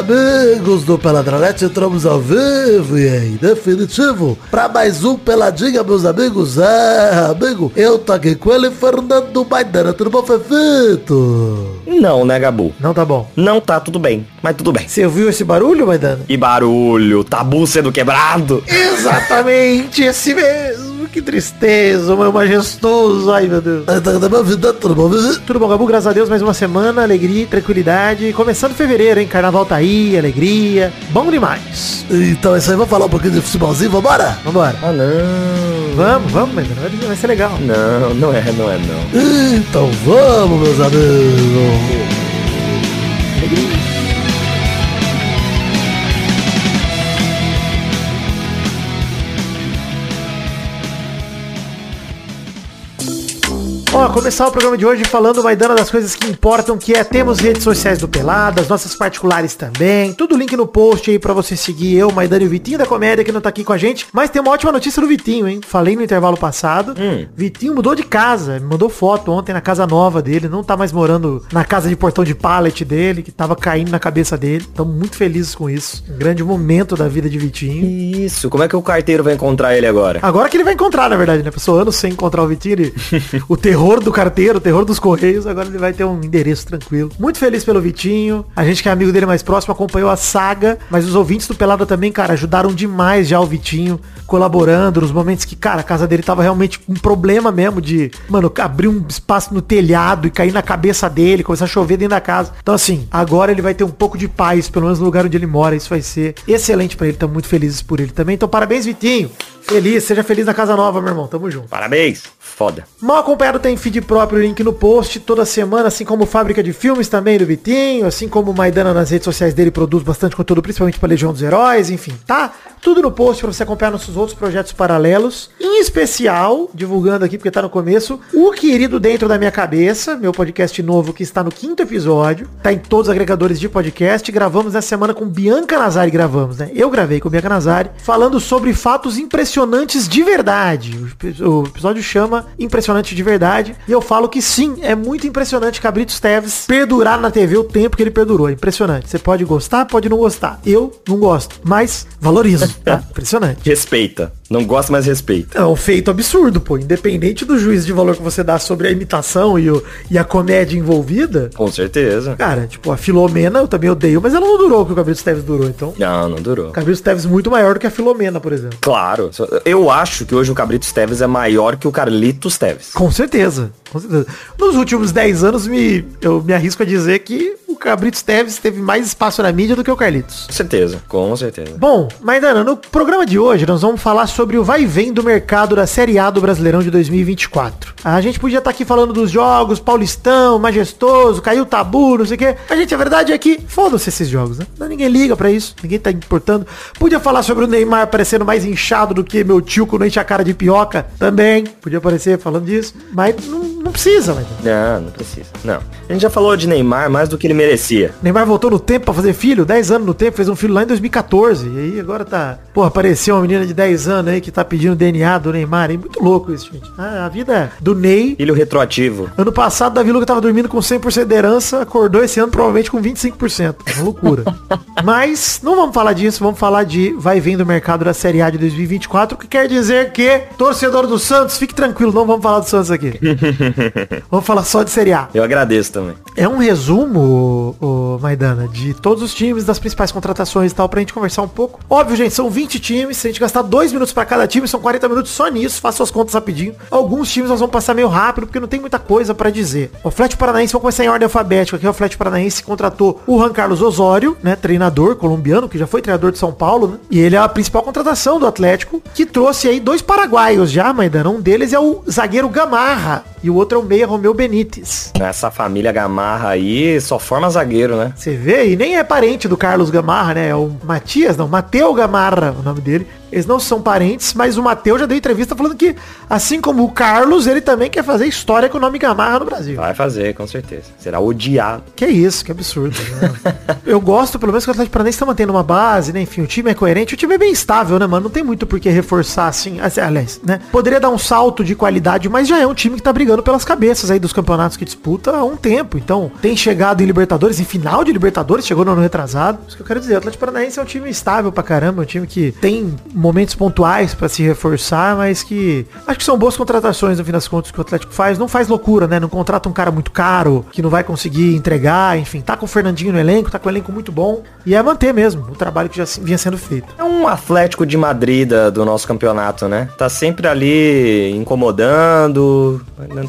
Amigos do Peladronete, entramos ao vivo e em definitivo pra mais um Peladinha, meus amigos. É, amigo, eu tô aqui com ele, Fernando Maidana. Tudo bom, Fefito? Não, né, Gabu? Não tá bom. Não tá tudo bem, mas tudo bem. Você ouviu esse barulho, Maidana? E barulho, tabu sendo quebrado. Exatamente, esse mesmo. Que tristeza, meu majestoso. Ai, meu Deus. Tudo bom, Tudo bom, Gabu? Graças a Deus, mais uma semana, alegria, tranquilidade. Começando fevereiro, hein? Carnaval tá aí, alegria. Bom demais. Então é isso aí, vamos falar um pouquinho de futebolzinho, vambora? Vambora. Ah, não. Vamos, vamos, Maidana. Vai, vai ser legal. Não, não é, não é, não. Então vamos, meus amigos. Ó, começar o programa de hoje falando, Maidana, das coisas que importam, que é, temos redes sociais do Peladas, nossas particulares também, tudo link no post aí pra você seguir eu, Maidana e o Vitinho da Comédia, que não tá aqui com a gente, mas tem uma ótima notícia do Vitinho, hein? Falei no intervalo passado, Hum. Vitinho mudou de casa, me mandou foto ontem na casa nova dele, não tá mais morando na casa de portão de pallet dele, que tava caindo na cabeça dele, estamos muito felizes com isso, um grande momento da vida de Vitinho. Isso, como é que o carteiro vai encontrar ele agora? Agora que ele vai encontrar, na verdade, né? Passou anos sem encontrar o Vitinho. ele- o terror do carteiro, terror dos correios, agora ele vai ter um endereço tranquilo. Muito feliz pelo Vitinho. A gente que é amigo dele mais próximo acompanhou a saga, mas os ouvintes do Pelada também, cara, ajudaram demais já o Vitinho, colaborando nos momentos que, cara, a casa dele tava realmente um problema mesmo de, mano, abrir um espaço no telhado e cair na cabeça dele, começar a chover dentro da casa. Então, assim, agora ele vai ter um pouco de paz, pelo menos no lugar onde ele mora. Isso vai ser excelente pra ele. Estamos muito felizes por ele também. Então, parabéns, Vitinho. Feliz, seja feliz na casa nova, meu irmão. Tamo junto. Parabéns, foda. Mal acompanhado tem feed próprio, link no post toda semana, assim como Fábrica de Filmes também do Vitinho, assim como Maidana nas redes sociais dele produz bastante conteúdo, principalmente pra Legião dos Heróis, enfim, tá? Tudo no post pra você acompanhar nossos outros projetos paralelos. Em especial, divulgando aqui porque tá no começo, o querido Dentro da Minha Cabeça, meu podcast novo que está no quinto episódio, tá em todos os agregadores de podcast. Gravamos essa semana com Bianca Nazari, gravamos, né? Eu gravei com Bianca Nazari, falando sobre fatos impressionantes de verdade. O episódio chama Impressionante de Verdade. E eu falo que sim, é muito impressionante Cabritos Teves perdurar na TV o tempo que ele perdurou. É impressionante. Você pode gostar, pode não gostar. Eu não gosto, mas valorizo, tá? Impressionante. Respeita. Não gosta, mas respeita. É um feito absurdo, pô. Independente do juízo de valor que você dá sobre a imitação e, o- e a comédia envolvida. Com certeza. Cara, tipo, a Filomena eu também odeio, mas ela não durou o que o Cabritos Teves durou. Então, Não, não durou. Cabritos Teves muito maior do que a Filomena, por exemplo. Claro. Eu acho que hoje o Cabrito Teves é maior que o Carlitos Teves. Com certeza, com certeza. Nos últimos 10 anos, me, eu me arrisco a dizer que o Cabritos Teves teve mais espaço na mídia do que o Carlitos. Com certeza, com certeza. Bom, Maidana, no programa de hoje nós vamos falar sobre o vai e vem do mercado da Série A do Brasileirão de 2024. A gente podia estar aqui falando dos jogos, Paulistão, Majestoso, caiu o tabu, não sei o quê. A gente, a verdade é que foda-se esses jogos, né? Ninguém liga pra isso, ninguém tá importando. Podia falar sobre o Neymar parecendo mais inchado do que meu tio quando enche a cara de pioca, também. Podia aparecer falando disso, mas não, não precisa, Maidana. Não, não precisa. Não. A gente já falou de Neymar mais do que ele merecia. Neymar voltou no tempo pra fazer filho, 10 anos no tempo, fez um filho lá em 2014. E aí agora tá. Pô, apareceu uma menina de 10 anos aí que tá pedindo DNA do Neymar. É muito louco isso, gente. Ah, a vida do Ney. Filho retroativo. Ano passado, Davi Luca tava dormindo com 100% de herança, acordou esse ano provavelmente com 25%. É uma loucura. Mas não vamos falar disso, vamos falar de vai e vem do mercado da Série A de 2024, o que quer dizer que, torcedor do Santos, fique tranquilo, não vamos falar do Santos aqui. vamos falar só de Série A. Eu agradeço também. É um resumo, o, Maidana, de todos os times, das principais contratações e tal, pra gente conversar um pouco. Óbvio, gente, são 20 times. Se a gente gastar dois minutos pra cada time, são 40 minutos só nisso. Faça suas contas rapidinho. Alguns times nós vamos passar meio rápido, porque não tem muita coisa pra dizer. O Atlético Paranaense, vamos começar em ordem alfabética aqui. O Atlético Paranaense contratou o Juan Carlos Osório, né, treinador colombiano, que já foi treinador de São Paulo, né? E ele é a principal contratação do Atlético, que trouxe aí dois paraguaios já, Maidana. Um deles é o zagueiro Gamarra e o outro é o meia Romeu Benítez. Essa família Gamarra aí só forma zagueiro, né? Você vê, e nem é parente do Carlos Gamarra, né? É o Matias, não, Mateu Gamarra, o nome dele. Eles não são parentes, mas o Matheus já deu entrevista falando que, assim como o Carlos, ele também quer fazer história com o nome Gamarra no Brasil. Vai fazer, com certeza. Será odiado. Que isso, que absurdo. Né? Eu gosto, pelo menos, que o Atlético Paranaense tá mantendo uma base, né? Enfim, o time é coerente, o time é bem estável, né, mano? Não tem muito por que reforçar, assim, aliás, né? Poderia dar um salto de qualidade, mas já é um time que tá brigando pelas cabeças aí dos campeonatos que disputa há um tempo. Então, tem chegado em Libertadores, em final de Libertadores, chegou no ano retrasado. Isso que eu quero dizer. O Atlético Paranaense é um time estável pra caramba, um time que tem momentos pontuais pra se reforçar, mas que acho que são boas contratações, no fim das contas, que o Atlético faz. Não faz loucura, né? Não contrata um cara muito caro, que não vai conseguir entregar, enfim. Tá com o Fernandinho no elenco, tá com um elenco muito bom. E é manter mesmo o trabalho que já vinha sendo feito. É um Atlético de Madrid do nosso campeonato, né? Tá sempre ali incomodando,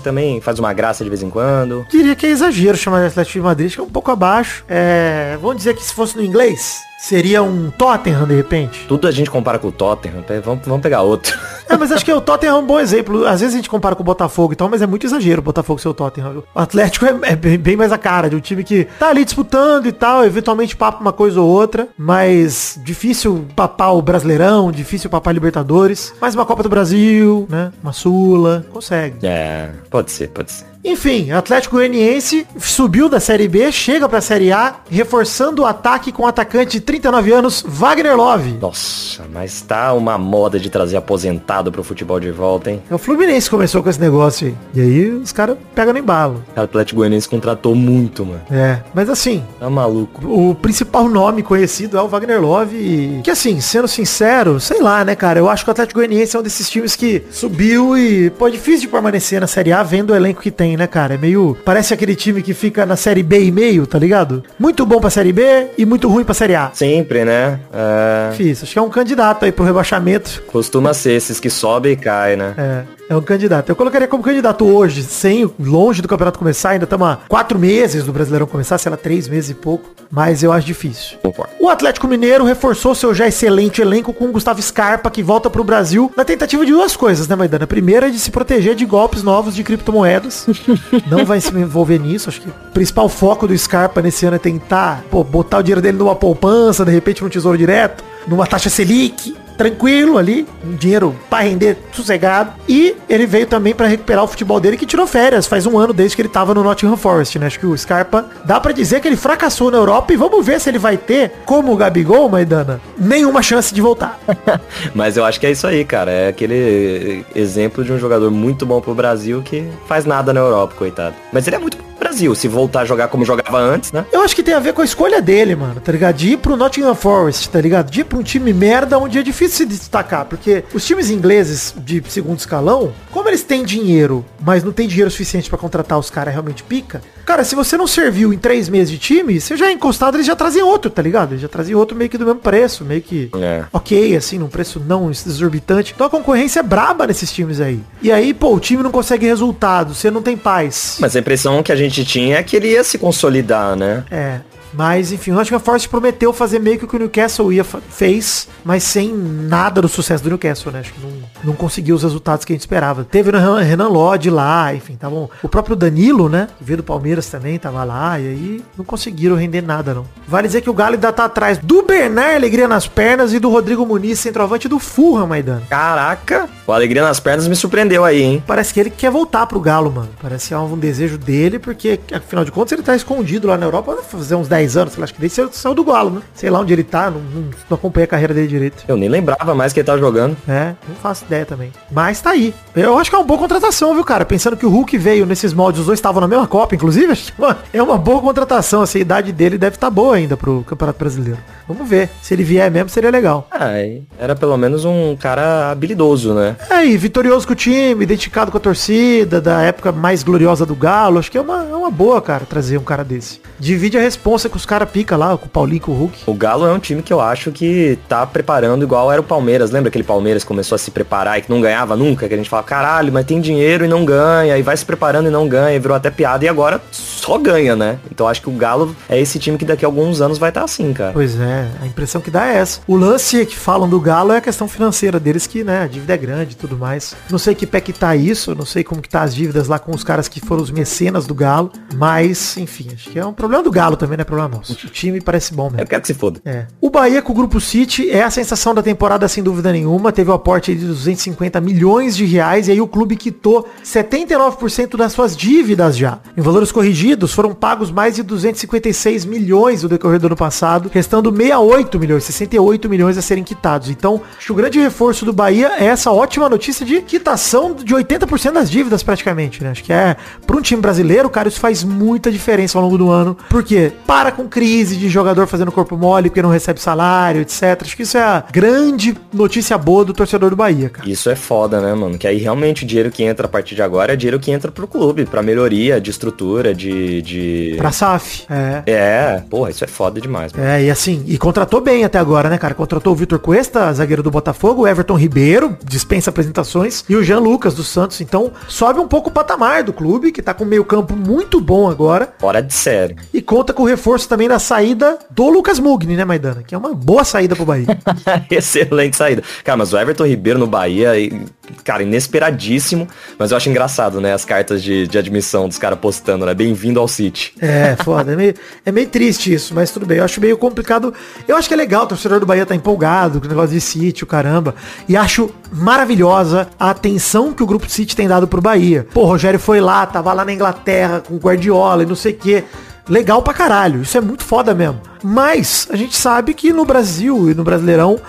também faz uma graça de vez em quando. Diria que é exagero chamar de Atlético de Madrid, acho que é um pouco abaixo. É, vamos dizer que se fosse no inglês, seria um Tottenham de repente. Tudo a gente compara com o Tottenham, pe- vamos, vamos pegar outro. É, mas acho que o Tottenham é um bom exemplo. Às vezes a gente compara com o Botafogo e tal, mas é muito exagero o Botafogo ser o Tottenham. O Atlético é, é bem, bem mais a cara de um time que tá ali disputando e tal, eventualmente papa uma coisa ou outra, mas difícil papar o Brasileirão, difícil papar Libertadores, mas uma Copa do Brasil, né? Uma Sula, consegue. É, pode ser, pode ser. Enfim, Atlético Goianiense subiu da Série B, chega pra Série A, reforçando o ataque com o atacante de 39 anos, Wagner Love. Nossa, mas tá uma moda de trazer aposentado pro futebol de volta, hein? É O Fluminense começou com esse negócio aí. E aí os caras pegam no embalo. O Atlético Goianiense contratou muito, mano. É, mas assim, Tá maluco. o principal nome conhecido é o Wagner Love e... Que assim, sendo sincero, sei lá, né, cara? Eu acho que o Atlético Goianiense é um desses times que subiu e, pô, é difícil de permanecer na Série A vendo o elenco que tem, né, cara? É meio... Parece aquele time que fica na Série B e meio, tá ligado? Muito bom pra Série B e muito ruim pra Série A. Sempre, né? É, Difícil. Acho que é um candidato aí pro rebaixamento. costuma ser esses que sobem e caem, né? É, é um candidato. Eu colocaria como candidato hoje, sem longe do campeonato começar, ainda estamos há quatro meses do Brasileirão começar, sei lá, três meses e pouco. Mas eu acho difícil. Concordo. O Atlético Mineiro reforçou seu já excelente elenco com o Gustavo Scarpa, que volta pro Brasil na tentativa de duas coisas, né, Maidana? A primeira é de se proteger de golpes novos de criptomoedas. Não vai se envolver nisso. Acho que o principal foco do Scarpa nesse ano é tentar pô, botar o dinheiro dele numa poupança, de repente num tesouro direto, numa taxa Selic. Tranquilo ali, um dinheiro para render sossegado. E ele veio também para recuperar o futebol dele que tirou férias. Faz um ano desde que ele tava no Nottingham Forest, né? Acho que o Scarpa dá para dizer que ele fracassou na Europa e vamos ver se ele vai ter, como o Gabigol, Maidana, nenhuma chance de voltar. Mas eu acho que é isso aí, cara. É aquele exemplo de um jogador muito bom pro Brasil que faz nada na Europa, coitado. Mas ele é muito Brasil. Se voltar a jogar como jogava antes, né? Eu acho que tem a ver com a escolha dele, mano, tá ligado? De ir pro Nottingham Forest, tá ligado? De ir pra um time merda onde é difícil se destacar, porque os times ingleses de segundo escalão, como eles têm dinheiro, mas não tem dinheiro suficiente pra contratar os caras realmente pica, cara, se você não serviu em três meses de time, você já é encostado, eles já trazem outro, tá ligado? Eles já trazem outro meio que do mesmo preço, meio que É. ok, assim, num preço não exorbitante. Então a concorrência é braba nesses times aí. E aí, pô, o time não consegue resultado, você não tem paz. Mas a impressão que a gente tinha é que ele ia se consolidar, né? É. Mas, enfim, o Nottingham Forest prometeu fazer meio que o que o Newcastle ia fez, mas sem nada do sucesso do Newcastle, né? Acho que não, não conseguiu os resultados que a gente esperava. Teve o Renan, Lodge lá, enfim, tá bom. O próprio Danilo, né? Veio do Palmeiras também, tava lá, e aí não conseguiram render nada, não. Vale dizer que o Galo ainda tá atrás do Bernard Alegria nas pernas e do Rodrigo Muniz, centroavante do Fulham, Maidana. Caraca, o Alegria nas Pernas me surpreendeu aí, hein? Parece que ele quer voltar pro Galo, mano. Parece que é um desejo dele, porque, afinal de contas, ele tá escondido lá na Europa fazer uns 10 anos, sei lá, acho que desde saiu, do Galo, né? Sei lá onde ele tá, não, não, não acompanhei a carreira dele direito. Eu nem lembrava mais que ele tava jogando. É, não faço ideia também. Mas tá aí. Eu acho que é uma boa contratação, viu, cara? Pensando que o Hulk veio nesses moldes, os dois estavam na mesma Copa, inclusive, é uma- boa contratação. Assim, a idade dele deve estar boa ainda pro Campeonato Brasileiro. Vamos ver. Se ele vier mesmo, seria legal. Ah, era pelo menos um cara habilidoso, né? É, e vitorioso com o time, identificado com a torcida, da época mais gloriosa do Galo. Acho que é uma, é uma boa, cara, trazer um cara desse. Divide a responsa com os caras pica lá, com o Paulinho, com o Hulk. O Galo é um time que eu acho que tá preparando igual era o Palmeiras. Lembra aquele Palmeiras que começou a se preparar e que não ganhava nunca? Que a gente fala, caralho, mas tem dinheiro e não ganha, e vai se preparando e não ganha, e virou até piada, e agora só ganha, né? Então acho que o Galo é esse time que daqui a alguns anos vai estar assim, cara. Pois é, a impressão que dá é essa. O lance que falam do Galo é a questão financeira deles, que, né, a dívida é grande e tudo mais. Não sei que pé que tá isso, não sei como que tá as dívidas lá com os caras que foram os mecenas do Galo. Galo, mas, enfim, acho que é um problema do Galo também, não é problema nosso. O time parece bom mesmo. Eu quero que se foda. É. O Bahia com o Grupo City é a sensação da temporada sem dúvida nenhuma. Teve o um aporte de 250 milhões de reais e aí o clube quitou 79% das suas dívidas já. Em valores corrigidos, foram pagos mais de 256 milhões no decorrer do ano passado, restando 68 milhões, 68 milhões a serem quitados. Então, acho que o grande reforço do Bahia é essa ótima notícia de quitação de 80% das dívidas praticamente, né? Acho que é, para um time brasileiro, cara, isso faz muita diferença ao longo do ano. Porque para com crise de jogador fazendo corpo mole porque não recebe salário, etc. Acho que isso é a grande notícia boa do torcedor do Bahia, cara. Isso é foda, né, mano? Que aí realmente o dinheiro que entra a partir de agora é dinheiro que entra pro clube, pra melhoria de estrutura, de... de... Pra SAF, é. É, porra, isso é foda demais, mano. É, e assim, e contratou bem até agora, né, cara? Contratou o Vitor Cuesta, zagueiro do Botafogo, o Everton Ribeiro, dispensa apresentações, e o Jean Lucas do Santos. Então, sobe um pouco o patamar do clube, que tá com meio campo muito bom agora. Fora de sério. E conta com o reforço também da saída do Lucas Mugni, né, Maidana? Que é uma boa saída pro Bahia. Excelente saída. Cara, mas o Everton Ribeiro no Bahia, cara, inesperadíssimo. Mas eu acho engraçado, né, as cartas de, de admissão dos caras postando, né? Bem-vindo ao City. É, foda. É meio, é meio triste isso, mas tudo bem. Eu acho meio complicado. Eu acho que é legal, o torcedor do Bahia tá empolgado com o negócio de City, o caramba. E acho maravilhosa a atenção que o Grupo City tem dado pro Bahia. Pô, o Rogério foi lá, tava lá na Inglaterra com Guardiola e não sei o quê legal pra caralho. Isso é muito foda mesmo. Mas a gente sabe que no Brasil e no Brasileirão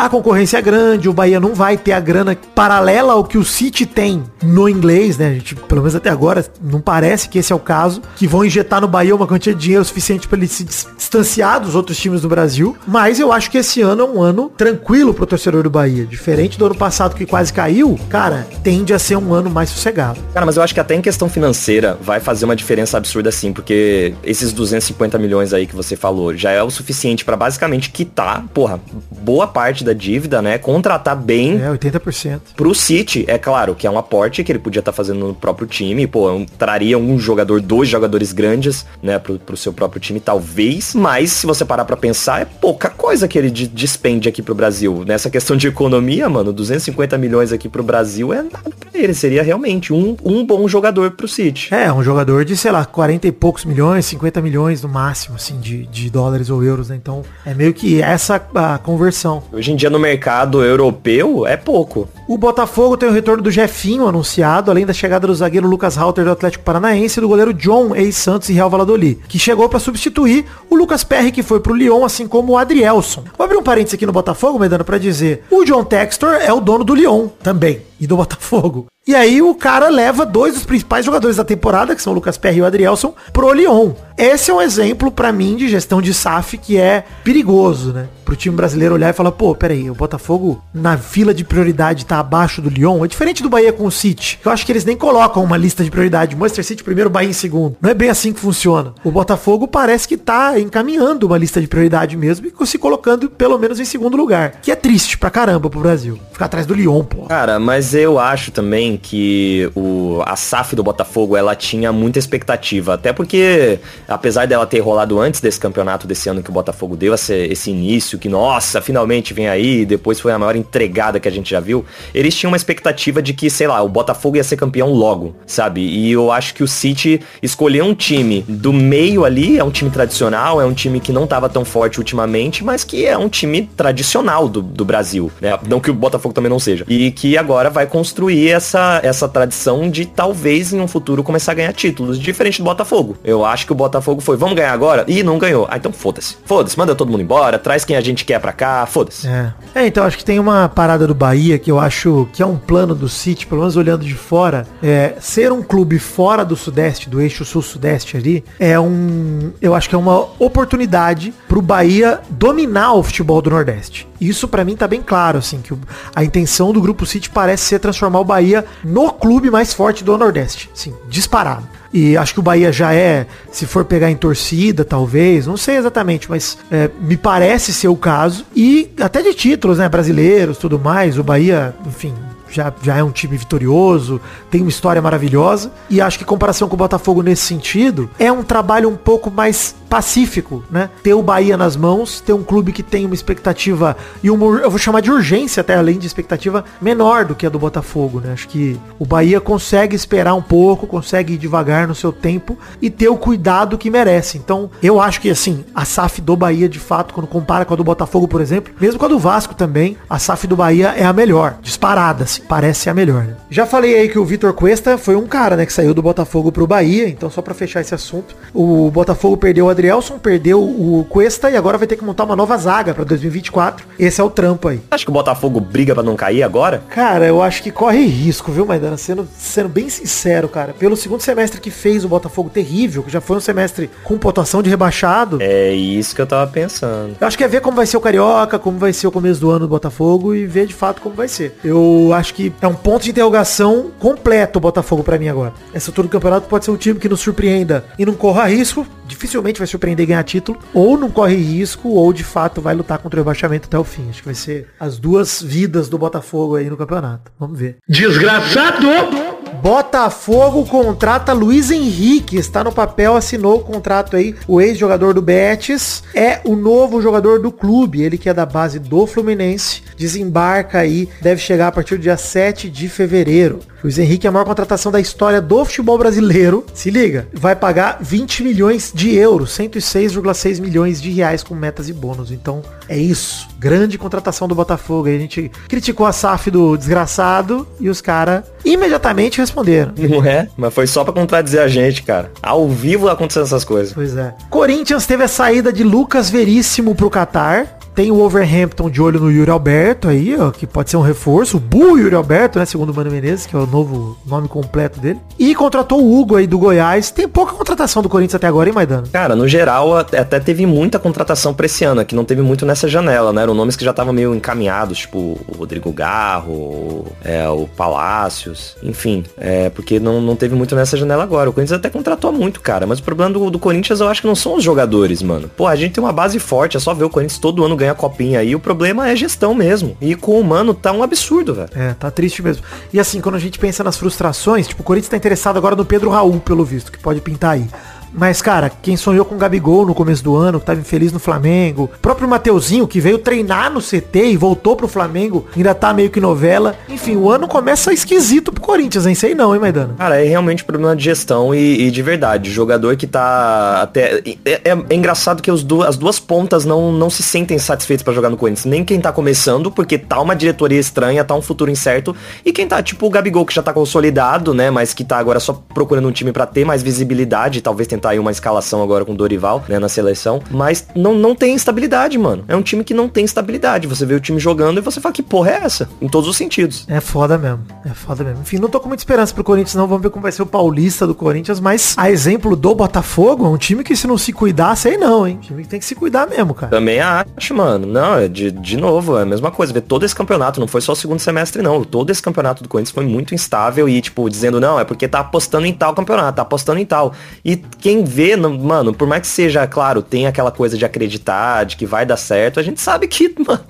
a concorrência é grande, o Bahia não vai ter a grana paralela ao que o City tem no inglês, né? A gente, pelo menos até agora, não parece que esse é o caso, que vão injetar no Bahia uma quantia de dinheiro suficiente para ele se distanciar dos outros times do Brasil. Mas eu acho que esse ano é um ano tranquilo pro torcedor do Bahia. Diferente do ano passado que quase caiu, cara, tende a ser um ano mais sossegado. Cara, mas eu acho que até em questão financeira vai fazer uma diferença absurda assim, porque esses 250 milhões aí que você falou já é o suficiente para basicamente quitar, porra, boa parte da dívida, né? Contratar bem. É, 80%. Pro City, é claro, que é um aporte que ele podia estar tá fazendo no próprio time. Pô, um, traria um jogador, dois jogadores grandes, né? Pro, pro seu próprio time, talvez. Mas, se você parar pra pensar, é pouca coisa que ele despende aqui pro Brasil. Nessa questão de economia, mano, 250 milhões aqui pro Brasil é nada pra ele. Seria realmente um, um bom jogador pro City. É, um jogador de, sei lá, 40 e poucos milhões, 50 milhões no máximo, assim, de, de dólares ou euros, né? Então, é meio que essa a conversão. Hoje em dia no mercado europeu é pouco. O Botafogo tem o retorno do Jefinho anunciado, além da chegada do zagueiro Lucas Halter do Atlético Paranaense e do goleiro John, ex-Santos e Real Valladolid, que chegou para substituir o Lucas Perry, que foi pro Lyon, assim como o Adrielson. Vou abrir um parênteses aqui no Botafogo, me dando para dizer, o John Textor é o dono do Lyon também, e do Botafogo. E aí o cara leva dois dos principais jogadores da temporada, que são o Lucas Perry e o Adrielson, pro Lyon. Esse é um exemplo para mim de gestão de SAF que é perigoso, né? Pro time brasileiro olhar e falar, pô, peraí, o Botafogo na fila de prioridade tá abaixo do Lyon. É diferente do Bahia com o City. Eu acho que eles nem colocam uma lista de prioridade. Manchester City primeiro, Bahia em segundo. Não é bem assim que funciona. O Botafogo parece que tá encaminhando uma lista de prioridade mesmo e se colocando pelo menos em segundo lugar. Que é triste pra caramba pro Brasil. Ficar atrás do Lyon, pô. Cara, mas eu acho também que o, a SAF do Botafogo, ela tinha muita expectativa. Até porque, apesar dela ter rolado antes desse campeonato desse ano que o Botafogo deu, esse, esse início, que nossa, finalmente vem aí, depois foi a maior entregada que a gente já viu, eles tinham uma expectativa de que, sei lá, o Botafogo ia ser campeão logo, sabe? E eu acho que o City escolheu um time do meio ali, é um time tradicional, é um time que não tava tão forte ultimamente, mas que é um time tradicional do, do Brasil, né? Não que o Botafogo também não seja. E que agora vai construir essa, essa tradição de talvez em um futuro começar a ganhar títulos, diferente do Botafogo. Eu acho que o Botafogo foi, vamos ganhar agora? E não ganhou. Ah, então foda-se. Foda-se, manda todo mundo embora, traz quem a gente quer pra cá, foda-se. É. é, então acho que tem uma parada do Bahia que eu acho que é um plano do City, pelo menos olhando de fora, é ser um clube fora do Sudeste, do eixo Sul-Sudeste ali, é um, eu acho que é uma oportunidade pro Bahia dominar o futebol do Nordeste. Isso para mim tá bem claro, assim, que a intenção do Grupo City parece ser transformar o Bahia no clube mais forte do Nordeste. Sim, disparado. E acho que o Bahia já é, se for pegar em torcida, talvez, não sei exatamente, mas é, me parece ser o caso. E até de títulos, né, brasileiros, tudo mais, o Bahia, enfim, já, já é um time vitorioso, tem uma história maravilhosa. E acho que comparação com o Botafogo nesse sentido, é um trabalho um pouco mais pacífico, né? Ter o Bahia nas mãos, ter um clube que tem uma expectativa e uma, eu vou chamar de urgência até além de expectativa menor do que a do Botafogo, né? Acho que o Bahia consegue esperar um pouco, consegue ir devagar no seu tempo e ter o cuidado que merece. Então, eu acho que assim, a SAF do Bahia de fato, quando compara com a do Botafogo, por exemplo, mesmo com a do Vasco também, a SAF do Bahia é a melhor, disparada, assim, parece a melhor, né? Já falei aí que o Vitor Cuesta foi um cara, né, que saiu do Botafogo pro Bahia, então só para fechar esse assunto, o Botafogo perdeu o Adrielson, perdeu o Cuesta e agora vai ter que montar uma nova zaga para 2024. Esse é o trampo aí. Acho que o Botafogo briga para não cair agora? Cara, eu acho que corre risco, viu, Maidana? Sendo, sendo bem sincero, cara. Pelo segundo semestre que fez o Botafogo terrível, que já foi um semestre com pontuação de rebaixado. É isso que eu tava pensando. Eu acho que é ver como vai ser o Carioca, como vai ser o começo do ano do Botafogo e ver de fato como vai ser. Eu acho que é um ponto de interrogação completo o Botafogo para mim agora. Essa altura do campeonato pode ser um time que nos surpreenda e não corra risco, dificilmente vai surpreender e ganhar título, ou não corre risco, ou de fato vai lutar contra o rebaixamento até o fim. Acho que vai ser as duas vidas do Botafogo aí no campeonato. Vamos ver. Desgraçado! Botafogo contrata Luiz Henrique, está no papel, assinou o contrato aí. O ex-jogador do Betis é o novo jogador do clube, ele que é da base do Fluminense, desembarca aí, deve chegar a partir do dia 7 de fevereiro. Luiz Henrique é a maior contratação da história do futebol brasileiro. Se liga, vai pagar 20 milhões de euros, 106,6 milhões de reais com metas e bônus. Então, é isso. Grande contratação do Botafogo. Aí a gente criticou a SAF do desgraçado e os caras imediatamente responderam. Não é? Mas foi só pra contradizer a gente, cara. Ao vivo acontecendo essas coisas. Pois é. Corinthians teve a saída de Lucas Veríssimo pro Qatar. Tem o Overhampton de olho no Yuri Alberto aí, ó, que pode ser um reforço. O burro Yuri Alberto, né, segundo o Mano Menezes, que é o novo nome completo dele. E contratou o Hugo aí do Goiás. Tem pouca contratação do Corinthians até agora, hein, Maidano? Cara, no geral, até teve muita contratação pra esse ano, que não teve muito nessa janela, né? Eram nomes que já estavam meio encaminhados, tipo o Rodrigo Garro, é, o Palácios, enfim. É, porque não, não teve muito nessa janela agora. O Corinthians até contratou muito, cara. Mas o problema do, do Corinthians eu acho que não são os jogadores, mano. Pô, a gente tem uma base forte, é só ver o Corinthians todo ano ganhar copinha aí. O problema é gestão mesmo. E com o Mano tá um absurdo, velho. É, tá triste mesmo. E assim, quando a gente pensa nas frustrações, tipo, o Corinthians tá interessado agora no Pedro Raul, pelo visto, que pode pintar aí. Mas, cara, quem sonhou com o Gabigol no começo do ano, que tava infeliz no Flamengo, próprio Mateuzinho, que veio treinar no CT e voltou pro Flamengo, ainda tá meio que novela. Enfim, o ano começa esquisito pro Corinthians, hein? Sei não, hein, Maidano? Cara, é realmente problema de gestão e, e de verdade. Jogador que tá até. É, é- é engraçado que du- as duas pontas não, não se sentem satisfeitos pra jogar no Corinthians. Nem quem tá começando, porque tá uma diretoria estranha, tá um futuro incerto. E quem tá, tipo o Gabigol, que já tá consolidado, né? Mas que tá agora só procurando um time pra ter mais visibilidade, talvez tentar aí uma escalação agora com o Dorival, né, na seleção. Mas não, não tem estabilidade, mano. É um time que não tem estabilidade. Você vê o time jogando e você fala, que porra é essa? Em todos os sentidos. É foda mesmo. É foda mesmo. Enfim, não tô com muita esperança pro Corinthians, não. Vamos ver como vai ser o paulista do Corinthians. Mas, a exemplo do Botafogo, é um time que se não se cuidar, sei não, hein? Um time que tem que se cuidar mesmo, cara. Também acho, mano. Não, é de, de novo, é a mesma coisa. Ver todo esse campeonato, não foi só o segundo semestre, não. Todo esse campeonato do Corinthians foi muito instável e, tipo, dizendo, não, é porque tá apostando em tal campeonato, tá apostando em tal. E quem vê, não- mano, por mais que seja, claro, tem aquela coisa de acreditar, de que vai dar certo, a gente sabe que, mano,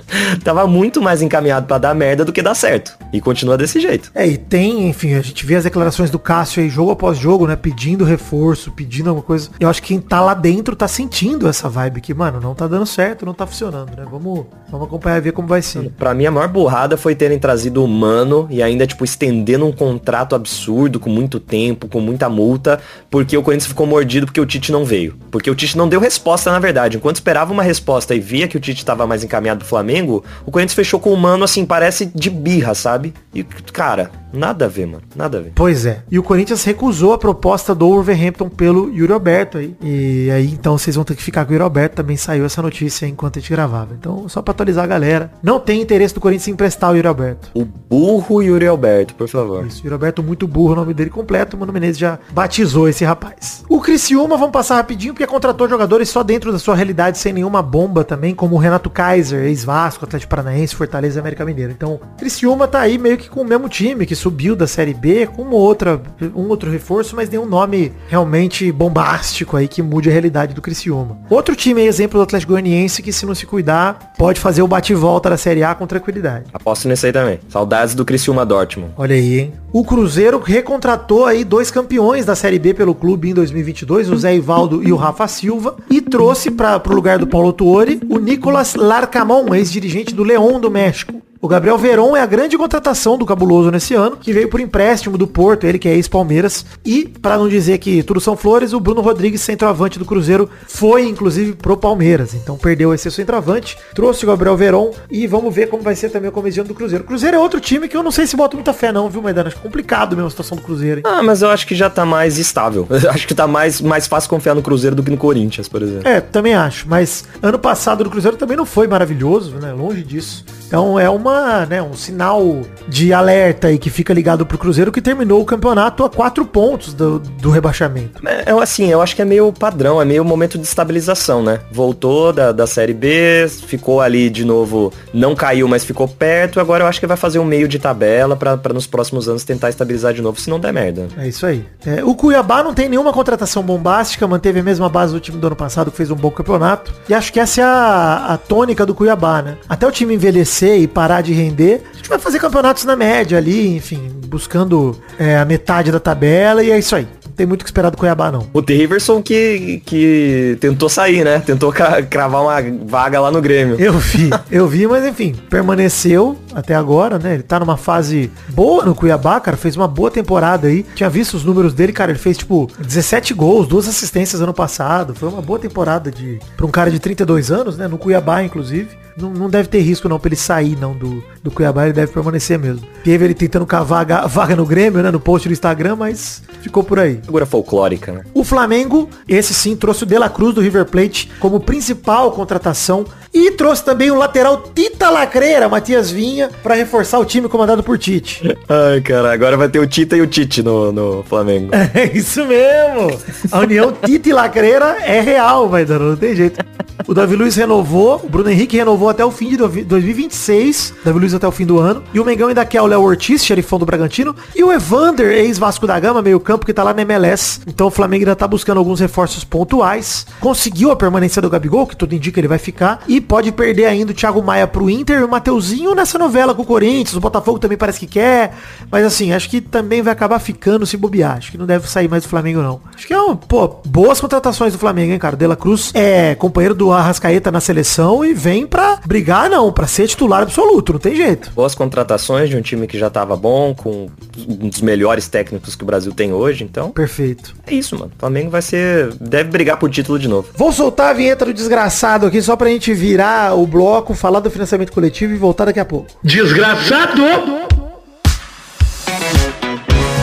tava muito mais encaminhado pra dar merda do que dar certo. E continua desse jeito. É, e tem, enfim, a gente vê as declarações do Cássio aí, jogo após jogo, né? Pedindo reforço, pedindo alguma coisa. Eu acho que quem tá lá dentro tá sentindo essa vibe que, mano, não tá dando certo, não tá funcionando, né? Vamos, vamos acompanhar e ver como vai ser. Pra mim, a maior burrada foi terem trazido o Mano e ainda, tipo, estendendo um contrato absurdo, com muito tempo, com muita multa, porque o Corinthians ficou mordido porque o Tite não veio. Porque o Tite não deu resposta, na verdade. Enquanto esperava uma resposta e via que o Tite tava mais encaminhado pro Flamengo, o Corinthians fechou com o Mano, assim, parece de birra, sabe? E, cara, nada a ver, mano. Nada a ver. Pois é. E o Corinthians recusou a proposta do Wolverhampton pelo Yuri Alberto aí. E aí, então, vocês vão ter que ficar com o Yuri Alberto. Também saiu essa notícia aí enquanto a gente gravava. Então, só pra atualizar a galera. Não tem interesse do Corinthians em emprestar o Yuri Alberto. O burro Yuri Alberto, por favor. Isso, Yuri Alberto muito burro, o nome dele completo. O Mano Menezes já batizou esse rapaz. O Criciúma, vamos passar rapidinho, porque contratou jogadores só dentro da sua realidade, sem nenhuma bomba também, como o Renato Kaiser, ex-Vasco, Atlético Paranaense, Fortaleza e América Mineira. Então, Criciúma tá aí meio que com o mesmo time, que subiu da Série B, com uma outra, um outro reforço, mas nenhum nome realmente bombástico aí que mude a realidade do Criciúma. Outro time aí, exemplo do Atlético Goianiense, que se não se cuidar, pode fazer o bate-volta da Série A com tranquilidade. Aposto nisso aí também. Saudades do Criciúma Dortmund. Olha aí, hein? O Cruzeiro recontratou aí dois campeões da Série B pelo clube em 2022. Dois, o Zé Ivaldo e o Rafa Silva, e trouxe para o lugar do Paulo Tuori o Nicolas Larcamon, ex-dirigente do León do México. O Gabriel Veron é a grande contratação do Cabuloso nesse ano, que veio por empréstimo do Porto, ele que é ex-Palmeiras. E, para não dizer que tudo são flores, o Bruno Rodrigues, centroavante do Cruzeiro, foi inclusive pro Palmeiras. Então perdeu esse centroavante, trouxe o Gabriel Veron e vamos ver como vai ser também o começo do Cruzeiro. Cruzeiro é outro time que eu não sei se bota muita fé não, viu, Maidana? Acho complicado mesmo a situação do Cruzeiro. Hein? Ah, mas eu acho que já tá mais estável. Eu acho que tá mais, mais fácil confiar no Cruzeiro do que no Corinthians, por exemplo. É, também acho. Mas ano passado do Cruzeiro também não foi maravilhoso, né? Longe disso. Então é uma, né, um sinal de alerta aí que fica ligado pro Cruzeiro que terminou o campeonato a quatro pontos do, do rebaixamento. É, assim, eu acho que é meio padrão, é meio momento de estabilização, né? Voltou da, da Série B, ficou ali de novo, não caiu, mas ficou perto. Agora eu acho que vai fazer um meio de tabela para nos próximos anos tentar estabilizar de novo, se não der merda. É isso aí. É, o Cuiabá não tem nenhuma contratação bombástica, manteve a mesma base do time do ano passado, que fez um bom campeonato. E acho que essa é a, a tônica do Cuiabá, né? Até o time envelhecer e parar de render, a gente vai fazer campeonatos na média ali, enfim, buscando é, a metade da tabela e é isso aí. Não tem muito que esperar do Cuiabá, não. O Daverson que, que tentou sair, né? Tentou cravar uma vaga lá no Grêmio. Eu vi, eu vi, mas enfim, permaneceu até agora, né? Ele tá numa fase boa no Cuiabá, cara, fez uma boa temporada aí. Tinha visto os números dele, cara, ele fez tipo 17 gols, duas assistências ano passado. Foi uma boa temporada de para um cara de 32 anos, né? No Cuiabá, inclusive. Não, não deve ter risco não pra ele sair não do, do Cuiabá, ele deve permanecer mesmo. Teve ele tentando cavar vaga, vaga no Grêmio, né, no post do Instagram, mas ficou por aí. Figura folclórica, né? O Flamengo, esse sim, trouxe o De La Cruz do River Plate como principal contratação e trouxe também o lateral Tita Lacreira, Matias Vinha, para reforçar o time comandado por Tite. Ai, cara, agora vai ter o Tita e o Tite no, no Flamengo. É isso mesmo. A união Tita e Lacreira é real, vai dando, não tem jeito. O Davi Luiz renovou, o Bruno Henrique renovou até o fim de 2026, Davi Luiz até o fim do ano. E o Mengão ainda quer o Léo Ortiz, xerifão do Bragantino. E o Evander, ex-Vasco da Gama, meio campo, que tá lá na MLS. Então o Flamengo ainda tá buscando alguns reforços pontuais. Conseguiu a permanência do Gabigol, que tudo indica que ele vai ficar. E pode perder ainda o Thiago Maia pro Inter e o Mateuzinho nessa novela com o Corinthians. O Botafogo também parece que quer. Mas assim, acho que também vai acabar ficando se bobear. Acho que não deve sair mais do Flamengo, não. Acho que é um, pô, boas contratações do Flamengo, hein, cara. De La Cruz é companheiro do Arrascaeta na seleção e vem pra brigar, não, pra ser titular absoluto, não tem jeito. Boas contratações de um time que já tava bom, com um dos melhores técnicos que o Brasil tem hoje, então. Perfeito. É isso, mano. O Flamengo vai ser. Deve brigar por título de novo. Vou soltar a vinheta do desgraçado aqui só pra gente virar o bloco, falar do financiamento coletivo e voltar daqui a pouco. Desgraçado!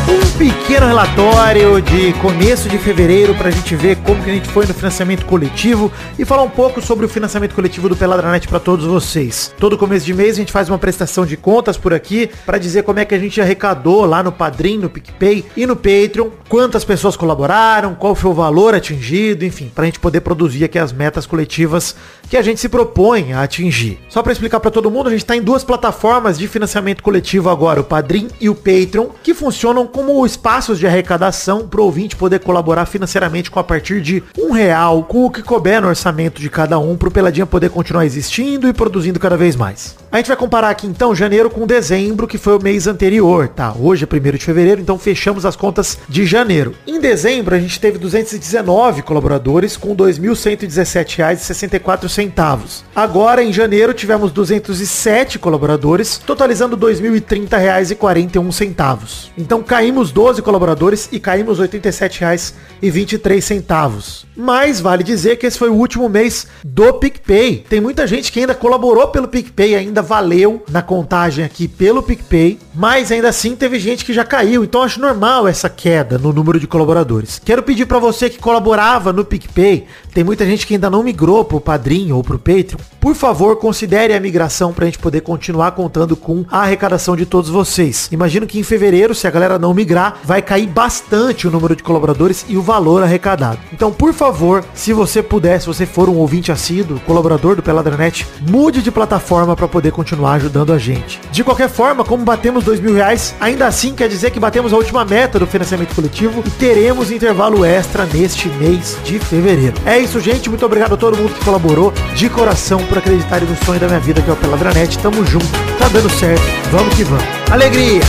Um pequeno relatório de começo de fevereiro pra gente ver como que a gente foi no financiamento coletivo e falar um pouco sobre o financiamento coletivo do Peladranet pra todos vocês. Todo começo de mês a gente faz uma prestação de contas por aqui pra dizer como é que a gente arrecadou lá no Padrim, no PicPay e no Patreon, quantas pessoas colaboraram, qual foi o valor atingido, enfim, pra gente poder produzir aqui as metas coletivas que a gente se propõe a atingir. Só pra explicar pra todo mundo, a gente tá em duas plataformas de financiamento coletivo agora, o Padrim e o Patreon, que funcionam como espaços de arrecadação para o ouvinte poder colaborar financeiramente com a partir de um real, com o que couber no orçamento de cada um, para o Peladinha poder continuar existindo e produzindo cada vez mais. A gente vai comparar aqui então janeiro com dezembro, que foi o mês anterior, tá? Hoje é 1 de fevereiro, então fechamos as contas de janeiro. Em dezembro a gente teve 219 colaboradores com R$ 2.117,64. Agora em janeiro tivemos 207 colaboradores, totalizando R$ 2.030,41. Então caímos 12 colaboradores e caímos R$ 87,23. Mas vale dizer que esse foi o último mês do PicPay. Tem muita gente que ainda colaborou pelo PicPay, ainda valeu na contagem aqui pelo PicPay, mas ainda assim teve gente que já caiu. Então acho normal essa queda no número de colaboradores. Quero pedir para você que colaborava no PicPay, tem muita gente que ainda não migrou pro Padrinho ou pro Patreon. Por favor, considere a migração pra gente poder continuar contando com a arrecadação de todos vocês. Imagino que em fevereiro, se a galera não migrar, vai cair bastante o número de colaboradores e o valor arrecadado. Então, por favor, se você puder, se você for um ouvinte assíduo, colaborador do Peladranet, mude de plataforma para poder continuar ajudando a gente. De qualquer forma, como batemos dois mil reais, ainda assim quer dizer que batemos a última meta do financiamento coletivo e teremos intervalo extra neste mês de fevereiro. É isso, gente. Muito obrigado a todo mundo que colaborou de coração por acreditarem no sonho da minha vida, que é o Peladranet. Tamo junto, tá dando certo. Vamos que vamos. Alegria!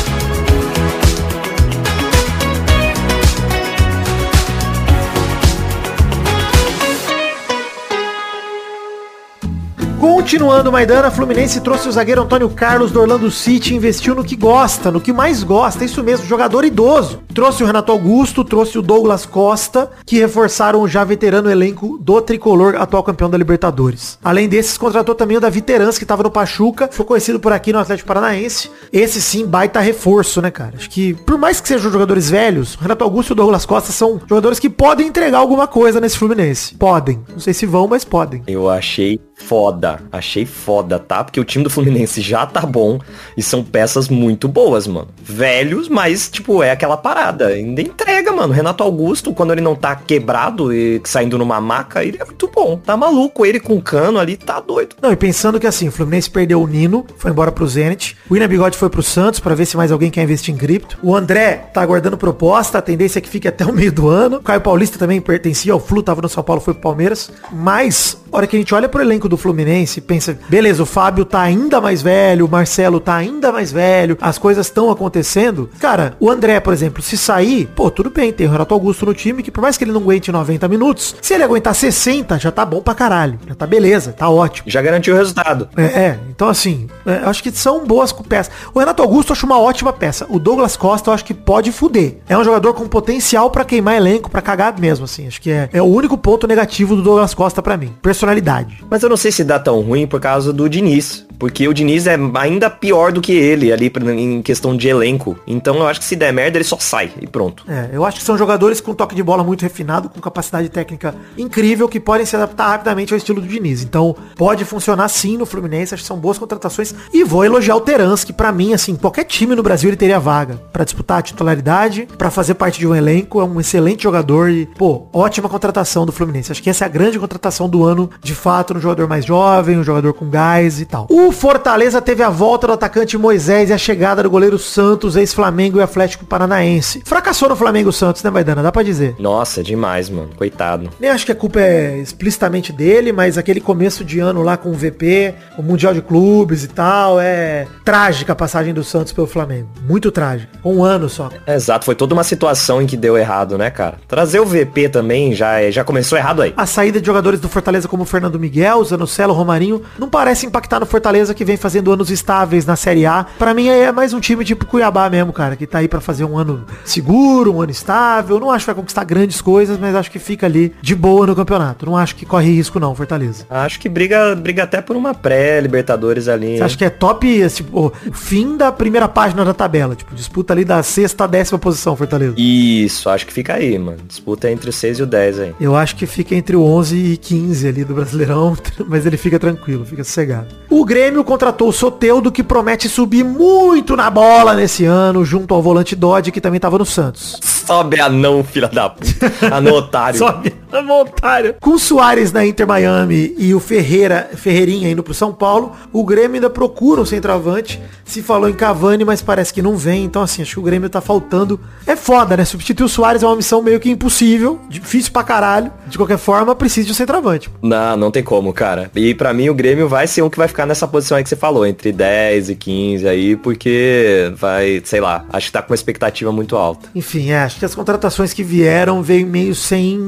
Com Continuando, Maidana, Fluminense trouxe o zagueiro Antônio Carlos do Orlando City, investiu no que gosta, no que mais gosta, isso mesmo, jogador idoso. Trouxe o Renato Augusto, trouxe o Douglas Costa, que reforçaram o já veterano elenco do Tricolor, atual campeão da Libertadores. Além desses, contratou também o Davi Terans, que estava no Pachuca, foi conhecido por aqui no Atlético Paranaense. Esse sim, baita reforço, né, cara? Acho que, por mais que sejam jogadores velhos, o Renato Augusto e o Douglas Costa são jogadores que podem entregar alguma coisa nesse Fluminense. Podem. Não sei se vão, mas podem. Eu achei foda. Achei foda, tá? Porque o time do Fluminense já tá bom e são peças muito boas, mano. Velhos, mas, tipo, é aquela parada. Ainda entrega, mano. Renato Augusto, quando ele não tá quebrado e saindo numa maca, ele é muito bom. Tá maluco. Ele com cano ali, tá doido. Não, e pensando que assim, o Fluminense perdeu o Nino, foi embora pro Zenit. O Ina Bigode foi pro Santos para ver se mais alguém quer investir em cripto. O André tá aguardando proposta, a tendência é que fique até o meio do ano. O Caio Paulista também pertencia ao Flu, tava no São Paulo, foi pro Palmeiras. Mas, hora que a gente olha pro elenco do Fluminense, pensa, beleza, o Fábio tá ainda mais velho, o Marcelo tá ainda mais velho, as coisas estão acontecendo. Cara, o André, por exemplo, se sair, pô, tudo bem, tem o Renato Augusto no time, que por mais que ele não aguente 90 minutos, se ele aguentar 60, já tá bom pra caralho. Já tá beleza, tá ótimo. Já garantiu o resultado. É, é então assim, é, acho que são boas peças. O Renato Augusto eu acho uma ótima peça. O Douglas Costa eu acho que pode fuder. É um jogador com potencial para queimar elenco, para cagar mesmo, assim. Acho que é, é o único ponto negativo do Douglas Costa para mim. Personalidade. Mas eu não sei se dá tão ruim por causa do Diniz. Porque o Diniz é ainda pior do que ele ali em questão de elenco. Então eu acho que se der merda, ele só sai e pronto. É, eu acho que são jogadores com toque de bola muito refinado, com capacidade técnica incrível, que podem se adaptar rapidamente ao estilo do Diniz. Então pode funcionar sim no Fluminense, acho que são boas contratações. E vou elogiar o Terans, que pra mim, assim, qualquer time no Brasil ele teria vaga para disputar a titularidade, para fazer parte de um elenco, é um excelente jogador e, pô, ótima contratação do Fluminense. Acho que essa é a grande contratação do ano, de fato, no jogador mais jovem, um jogador com gás e tal. O Fortaleza teve a volta do atacante Moisés e a chegada do goleiro Santos, ex-Flamengo e Atlético Paranaense. Fracassou no Flamengo Santos, né, Maidana? Dá pra dizer. Nossa, demais, mano. Coitado. Nem acho que a culpa é explicitamente dele, mas aquele começo de ano lá com o VP, o Mundial de Clubes e tal, é trágica a passagem do Santos pelo Flamengo. Muito trágica. Um ano só. Exato, foi toda uma situação em que deu errado, né, cara? Trazer o VP também já, já começou errado aí. A saída de jogadores do Fortaleza como o Fernando Miguel, Zanocelo, Romarinho, não parece impactar no Fortaleza que vem fazendo anos estáveis na Série A. Para mim é mais um time tipo Cuiabá mesmo, cara, que tá aí para fazer um ano seguro, um ano estável. Não acho que vai conquistar grandes coisas, mas acho que fica ali de boa no campeonato. Não acho que corre risco não, Fortaleza. Acho que briga, briga até por uma pré-Libertadores ali. Você acha que é top, tipo, fim da primeira página da tabela, tipo, disputa ali da sexta a décima posição, Fortaleza. Isso, acho que fica aí, mano. Disputa entre o 6 e o 10 aí. Eu acho que fica entre o 11 e 15 ali do Brasileirão, mas ele fica tranquilo, fica sossegado. O Grêmio contratou o Soteudo, que promete subir muito na bola nesse ano, junto ao volante Dodge, que também tava no Santos. Sobe anão, filha da puta. Anão otário. Sobe anão otário. Com o Soares na Inter Miami e o Ferreira, Ferreirinha indo pro São Paulo, o Grêmio ainda procura um centroavante. Se falou em Cavani, mas parece que não vem. Então, assim, acho que o Grêmio tá faltando. É foda, né? Substituir o Soares é uma missão meio que impossível. Difícil pra caralho. De qualquer forma, precisa de um centroavante. Não, não tem como, cara. E para mim o Grêmio vai ser um que vai ficar nessa posição aí que você falou, entre 10 e 15 aí, porque vai, sei lá, acho que tá com uma expectativa muito alta. Enfim, é, acho que as contratações que vieram veio meio sem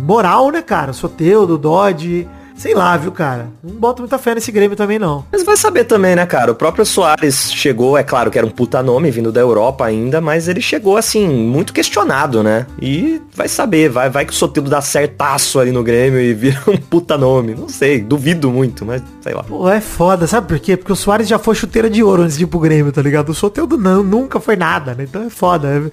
moral, né, cara? Soteudo, Dodge, Sei lá, viu, cara? Não boto muita fé nesse Grêmio também, não. Mas vai saber também, né, cara? O próprio Soares chegou, é claro que era um puta nome vindo da Europa ainda, mas ele chegou, assim, muito questionado, né? E vai saber, vai, vai que o Soteldo dá certaço ali no Grêmio e vira um puta nome. Não sei, duvido muito, mas sei lá. Pô, é foda, sabe por quê? Porque o Soares já foi chuteira de ouro antes de ir pro Grêmio, tá ligado? O Soteldo não, nunca foi nada, né? Então é foda, é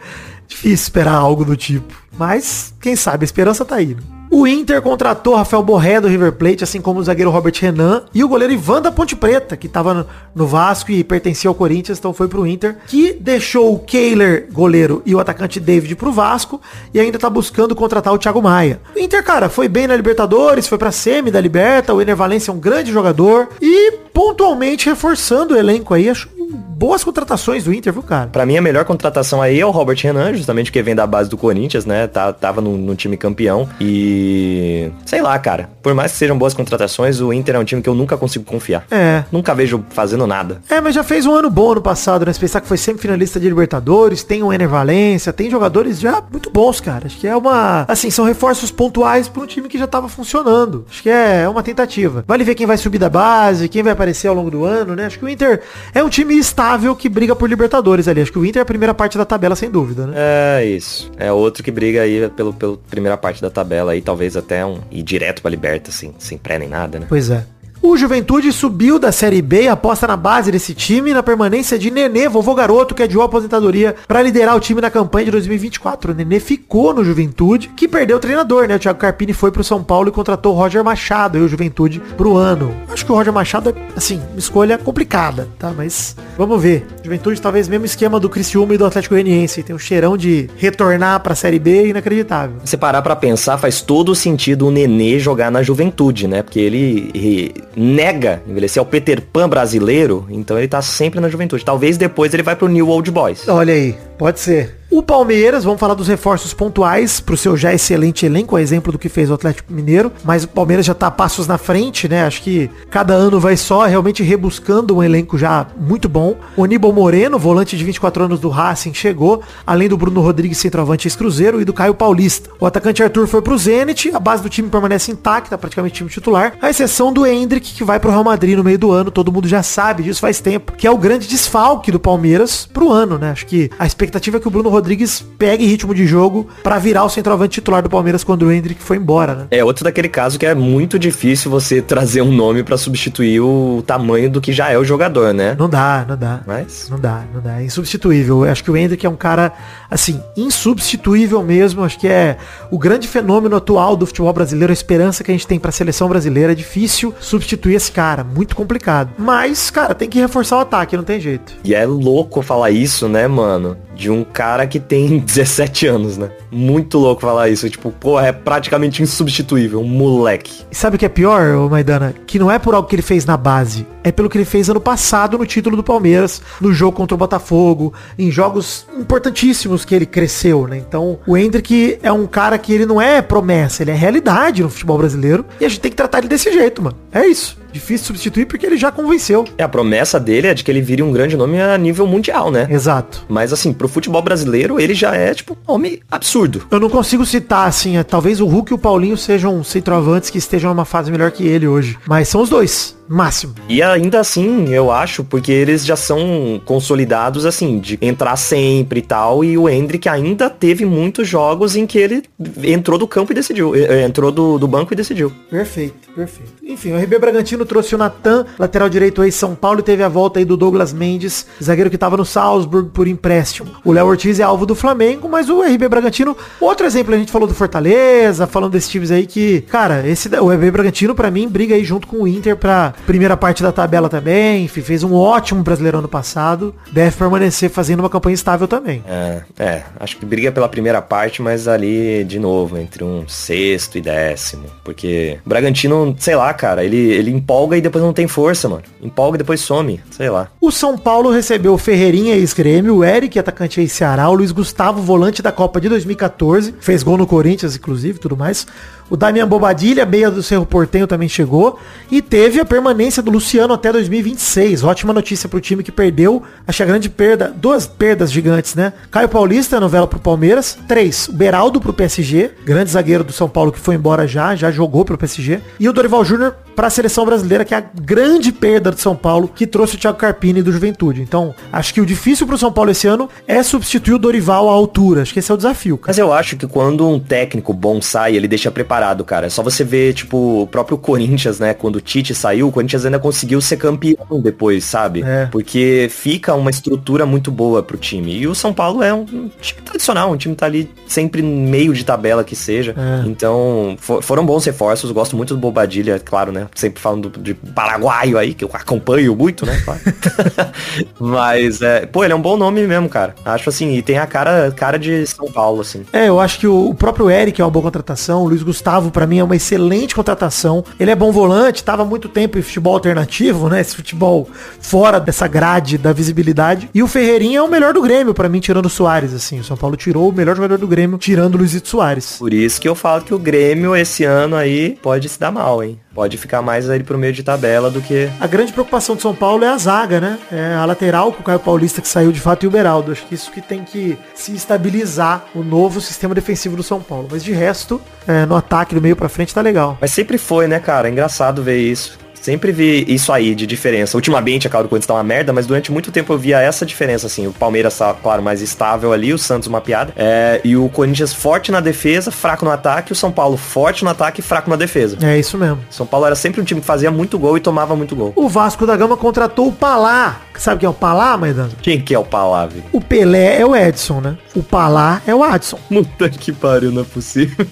difícil esperar algo do tipo. Mas, quem sabe, a esperança tá aí, né? O Inter contratou Rafael Borré do River Plate, assim como o zagueiro Robert Renan e o goleiro Ivan da Ponte Preta, que estava no Vasco e pertencia ao Corinthians, então foi pro Inter, que deixou o Kehler, goleiro, e o atacante David pro Vasco e ainda tá buscando contratar o Thiago Maia. O Inter, cara, foi bem na Libertadores, foi pra semi da Liberta, o Ener Valencia é um grande jogador e pontualmente reforçando o elenco aí, acho boas contratações do Inter, viu, cara? Pra mim, a melhor contratação aí é o Robert Renan, justamente porque vem da base do Corinthians, né? Tá, tava no, no time campeão. E. Sei lá, cara. Por mais que sejam boas contratações, o Inter é um time que eu nunca consigo confiar. É. Nunca vejo fazendo nada. É, mas já fez um ano bom ano passado, né? Se pensar que foi sempre finalista de Libertadores, tem o Ener Valência, tem jogadores já muito bons, cara. Acho que é uma. Assim, são reforços pontuais para um time que já tava funcionando. Acho que é uma tentativa. Vale ver quem vai subir da base, quem vai aparecer ao longo do ano, né? Acho que o Inter é um time estável que briga por Libertadores ali. Acho que o Inter é a primeira parte da tabela, sem dúvida, né? É isso. É outro que briga aí pelo, pela primeira parte da tabela aí, talvez até um ir direto pra Liberta, assim, sem pré nem nada, né? Pois é. O Juventude subiu da Série B e aposta na base desse time na permanência de Nenê, vovô garoto, que adiou a aposentadoria para liderar o time na campanha de 2024. O Nenê ficou no Juventude, que perdeu o treinador, né? O Thiago Carpini foi pro São Paulo e contratou o Roger Machado e o Juventude pro ano. Acho que o Roger Machado é, assim, uma escolha complicada, tá? Mas vamos ver. Juventude talvez mesmo esquema do Criciúma e do Atlético Goianiense. Tem um cheirão de retornar pra Série B inacreditável. Se parar pra pensar, faz todo sentido o Nenê jogar na Juventude, né? Porque ele nega envelhecer, é o Peter Pan brasileiro, então ele tá sempre na juventude. Talvez depois ele vai pro New Old Boys. Olha aí, pode ser. O Palmeiras, vamos falar dos reforços pontuais pro seu já excelente elenco, a exemplo do que fez o Atlético Mineiro, mas o Palmeiras já tá passos na frente, né? Acho que cada ano vai só realmente rebuscando um elenco já muito bom. O Aníbal Moreno, volante de 24 anos do Racing, chegou, além do Bruno Rodrigues, centroavante ex-cruzeiro, e do Caio Paulista. O atacante Arthur foi pro Zenit, a base do time permanece intacta, praticamente time titular, a exceção do Hendrick, que vai pro Real Madrid no meio do ano, todo mundo já sabe disso faz tempo, que é o grande desfalque do Palmeiras pro ano, né? Acho que a expectativa é que o Bruno Rodrigues pegue ritmo de jogo para virar o centroavante titular do Palmeiras quando o Hendrick foi embora, né? É outro daquele caso que é muito difícil você trazer um nome para substituir o tamanho do que já é o jogador, né? Não dá, não dá. Mas não dá, não dá. É insubstituível. Eu acho que o Hendrick é um cara assim, insubstituível mesmo. Acho que é o grande fenômeno atual do futebol brasileiro, a esperança que a gente tem para a seleção brasileira. É difícil substituir esse cara, muito complicado. Mas, cara, tem que reforçar o ataque, não tem jeito. E é louco falar isso, né, mano? De um cara que tem 17 anos, né? Muito louco falar isso. Tipo, pô, é praticamente insubstituível, um moleque. E sabe o que é pior, ô Maidana? Que não é por algo que ele fez na base. É pelo que ele fez ano passado no título do Palmeiras, no jogo contra o Botafogo, em jogos importantíssimos que ele cresceu, né? Então, o Hendrick é um cara que ele não é promessa, ele é realidade no futebol brasileiro. E a gente tem que tratar ele desse jeito, mano. É isso. Difícil substituir porque ele já convenceu. É, a promessa dele é de que ele vire um grande nome a nível mundial, né? Exato. Mas assim, pro futebol brasileiro, ele já é, tipo, um nome absurdo. Eu não consigo citar, assim, é, talvez o Hulk e o Paulinho sejam centroavantes que estejam numa fase melhor que ele hoje. Mas são os dois. Máximo. E ainda assim, eu acho, porque eles já são consolidados, assim, de entrar sempre e tal. E o Hendrick ainda teve muitos jogos em que ele entrou do campo e decidiu. Entrou do, do banco e decidiu. Perfeito, perfeito. Enfim, o RB Bragantino trouxe o Natan, lateral direito aí São Paulo, e teve a volta aí do Douglas Mendes, zagueiro que tava no Salzburg por empréstimo. O Léo Ortiz é alvo do Flamengo, mas o RB Bragantino, outro exemplo, a gente falou do Fortaleza, falando desses times aí que, cara, esse o RB Bragantino para mim briga aí junto com o Inter pra primeira parte da tabela também, enfim, fez um ótimo brasileiro ano passado, deve permanecer fazendo uma campanha estável também. É, é, acho que briga pela primeira parte, mas ali, de novo, entre um sexto e décimo, porque o Bragantino, sei lá, cara, ele, ele empolga e depois não tem força, mano. Empolga e depois some, sei lá. O São Paulo recebeu o Ferreirinha, ex-grêmio, o Eric, atacante ex-Ceará, o Luiz Gustavo, volante da Copa de 2014, fez gol no Corinthians, inclusive, tudo mais. O Damian Bobadilha, meia do Cerro Portenho, também chegou. E teve a permanência do Luciano até 2026. Ótima notícia pro time que perdeu. Acho a grande perda, duas perdas gigantes, né? Caio Paulista, novela pro Palmeiras. Três, o Beraldo pro PSG, grande zagueiro do São Paulo que foi embora já, já jogou pro PSG. E o Dorival Júnior para a seleção brasileira, que é a grande perda do São Paulo, que trouxe o Thiago Carpini do Juventude. Então, acho que o difícil pro São Paulo esse ano é substituir o Dorival à altura. Acho que esse é o desafio. Cara. Mas eu acho que quando um técnico bom sai, ele deixa preparado, cara. É só você ver, tipo, o próprio Corinthians, né? Quando o Tite saiu, o Corinthians ainda conseguiu ser campeão depois, sabe? É. Porque fica uma estrutura muito boa pro time. E o São Paulo é um time tradicional, um time que tá ali sempre meio de tabela que seja. É. Então, for, foram bons reforços. Gosto muito do Bobadilha, claro, né? Sempre falando de paraguaio aí, que eu acompanho muito, né? Claro. Mas, é, pô, ele é um bom nome mesmo, cara. Acho assim, e tem a cara, cara de São Paulo, assim. É, eu acho que o, o próprio Eric é uma boa contratação, o Luiz Gustavo Gustavo, pra mim, é uma excelente contratação. Ele é bom volante, tava há muito tempo em futebol alternativo, né? Esse futebol fora dessa grade da visibilidade. E o Ferreirinha é o melhor do Grêmio, pra mim, tirando o Soares, assim. O São Paulo tirou o melhor jogador do Grêmio, tirando o Luizito Soares. Por isso que eu falo que o Grêmio esse ano aí pode se dar mal, hein? Pode ficar mais aí pro meio de tabela do que. A grande preocupação do São Paulo é a zaga, né? É a lateral com o Caio Paulista que saiu de fato e o Beraldo. Acho que isso que tem que se estabilizar o novo sistema defensivo do São Paulo. Mas de resto, é, no ataque do meio pra frente tá legal. Mas sempre foi, né, cara? É engraçado ver isso. Sempre vi isso aí de diferença. Ultimamente a caldo Corinthians tá uma merda, mas durante muito tempo eu via essa diferença, assim. O Palmeiras tá, claro, mais estável ali, o Santos uma piada. É, e o Corinthians forte na defesa, fraco no ataque, o São Paulo forte no ataque e fraco na defesa. É isso mesmo. São Paulo era sempre um time que fazia muito gol e tomava muito gol. O Vasco da Gama contratou o Palá. Sabe quem é o Palá, Maidana? Quem que é o Palá, velho? O Pelé é o Edson, né? O Palá é o Adson. Puta que pariu, não é possível.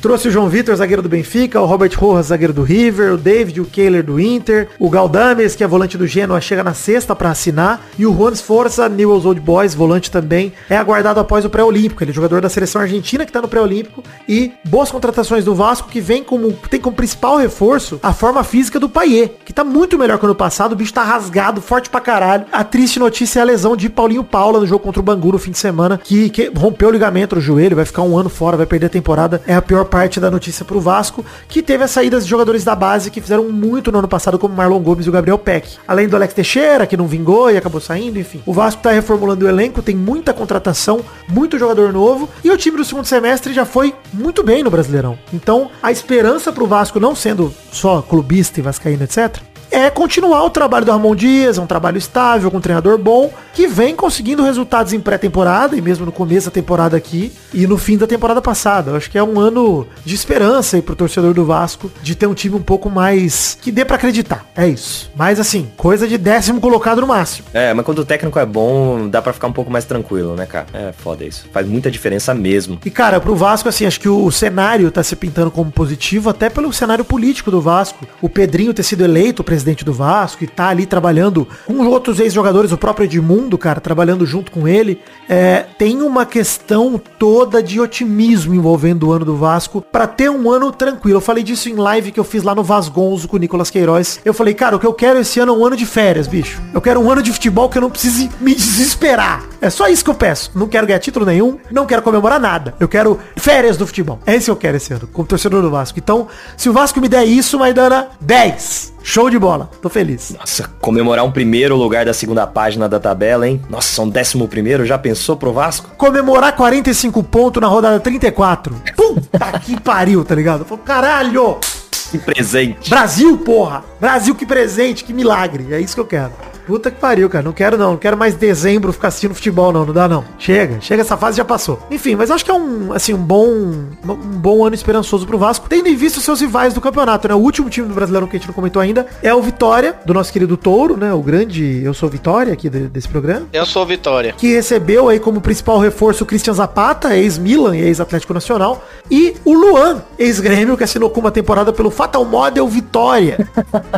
Trouxe o João Vitor, zagueiro do Benfica, o Robert Rojas, zagueiro do River, o David, o Kehler do Inter, o Galdames, que é volante do Genoa, chega na sexta para assinar, e o Juan Força, Newell's Old Boys, volante também, é aguardado após o pré-olímpico. Ele é jogador da seleção argentina que tá no pré-olímpico e boas contratações do Vasco que vem como tem como principal reforço a forma física do Paier, que tá muito melhor que o ano passado, o bicho tá rasgado, forte pra caralho. A triste notícia é a lesão de Paulinho Paula no jogo contra o Bangu no fim de semana, que, que rompeu o ligamento do joelho, vai ficar um ano fora, vai perder a temporada. É a pior parte da notícia pro Vasco, que teve as saídas de jogadores da base que fizeram muito no ano passado, como Marlon Gomes e o Gabriel Peck. Além do Alex Teixeira, que não vingou e acabou saindo, enfim. O Vasco tá reformulando o elenco, tem muita contratação, muito jogador novo, e o time do segundo semestre já foi muito bem no Brasileirão. Então, a esperança pro Vasco, não sendo só clubista e vascaíno, etc., é continuar o trabalho do Ramon Dias, é um trabalho estável, com um treinador bom, que vem conseguindo resultados em pré-temporada, e mesmo no começo da temporada aqui, e no fim da temporada passada. Eu acho que é um ano de esperança aí pro torcedor do Vasco, de ter um time um pouco mais que dê para acreditar. É isso. Mas assim, coisa de décimo colocado no máximo. É, mas quando o técnico é bom, dá pra ficar um pouco mais tranquilo, né, cara? É foda isso. Faz muita diferença mesmo. E cara, pro Vasco, assim, acho que o cenário tá se pintando como positivo, até pelo cenário político do Vasco. O Pedrinho ter sido eleito presidente do Vasco e tá ali trabalhando com outros ex-jogadores, o próprio Edmundo, cara, trabalhando junto com ele. É, tem uma questão toda de otimismo envolvendo o ano do Vasco para ter um ano tranquilo. Eu falei disso em live que eu fiz lá no Vasgonzo com o Nicolas Queiroz. Eu falei, cara, o que eu quero esse ano é um ano de férias, bicho. Eu quero um ano de futebol que eu não precise me desesperar. É só isso que eu peço. Não quero ganhar título nenhum, não quero comemorar nada. Eu quero férias do futebol. É isso que eu quero esse ano, como torcedor do Vasco. Então, se o Vasco me der isso, Maidana, 10. Show de bola. Tô feliz. Nossa, comemorar um primeiro lugar da segunda página da tabela, hein? Nossa, um décimo primeiro, já pensou pro Vasco? Comemorar 45 pontos na rodada 34. Puta que pariu, tá ligado? Pô, Caralho! Que presente. Brasil, porra! Brasil, que presente, que milagre. É isso que eu quero. Puta que pariu, cara. Não quero não. Não quero mais dezembro ficar assistindo futebol, não. Não dá, não. Chega. Chega, essa fase já passou. Enfim, mas acho que é um, assim, um bom, um bom ano esperançoso pro Vasco. Tendo em vista os seus rivais do campeonato, né? O último time do Brasileirão que a gente não comentou ainda é o Vitória, do nosso querido Touro, né? O grande Eu Sou Vitória aqui de- desse programa. Eu sou Vitória. Que recebeu aí como principal reforço o Christian Zapata, ex-Milan e ex-Atlético Nacional. E o Luan, ex-Grêmio, que assinou com uma temporada pelo Fatal Model Vitória.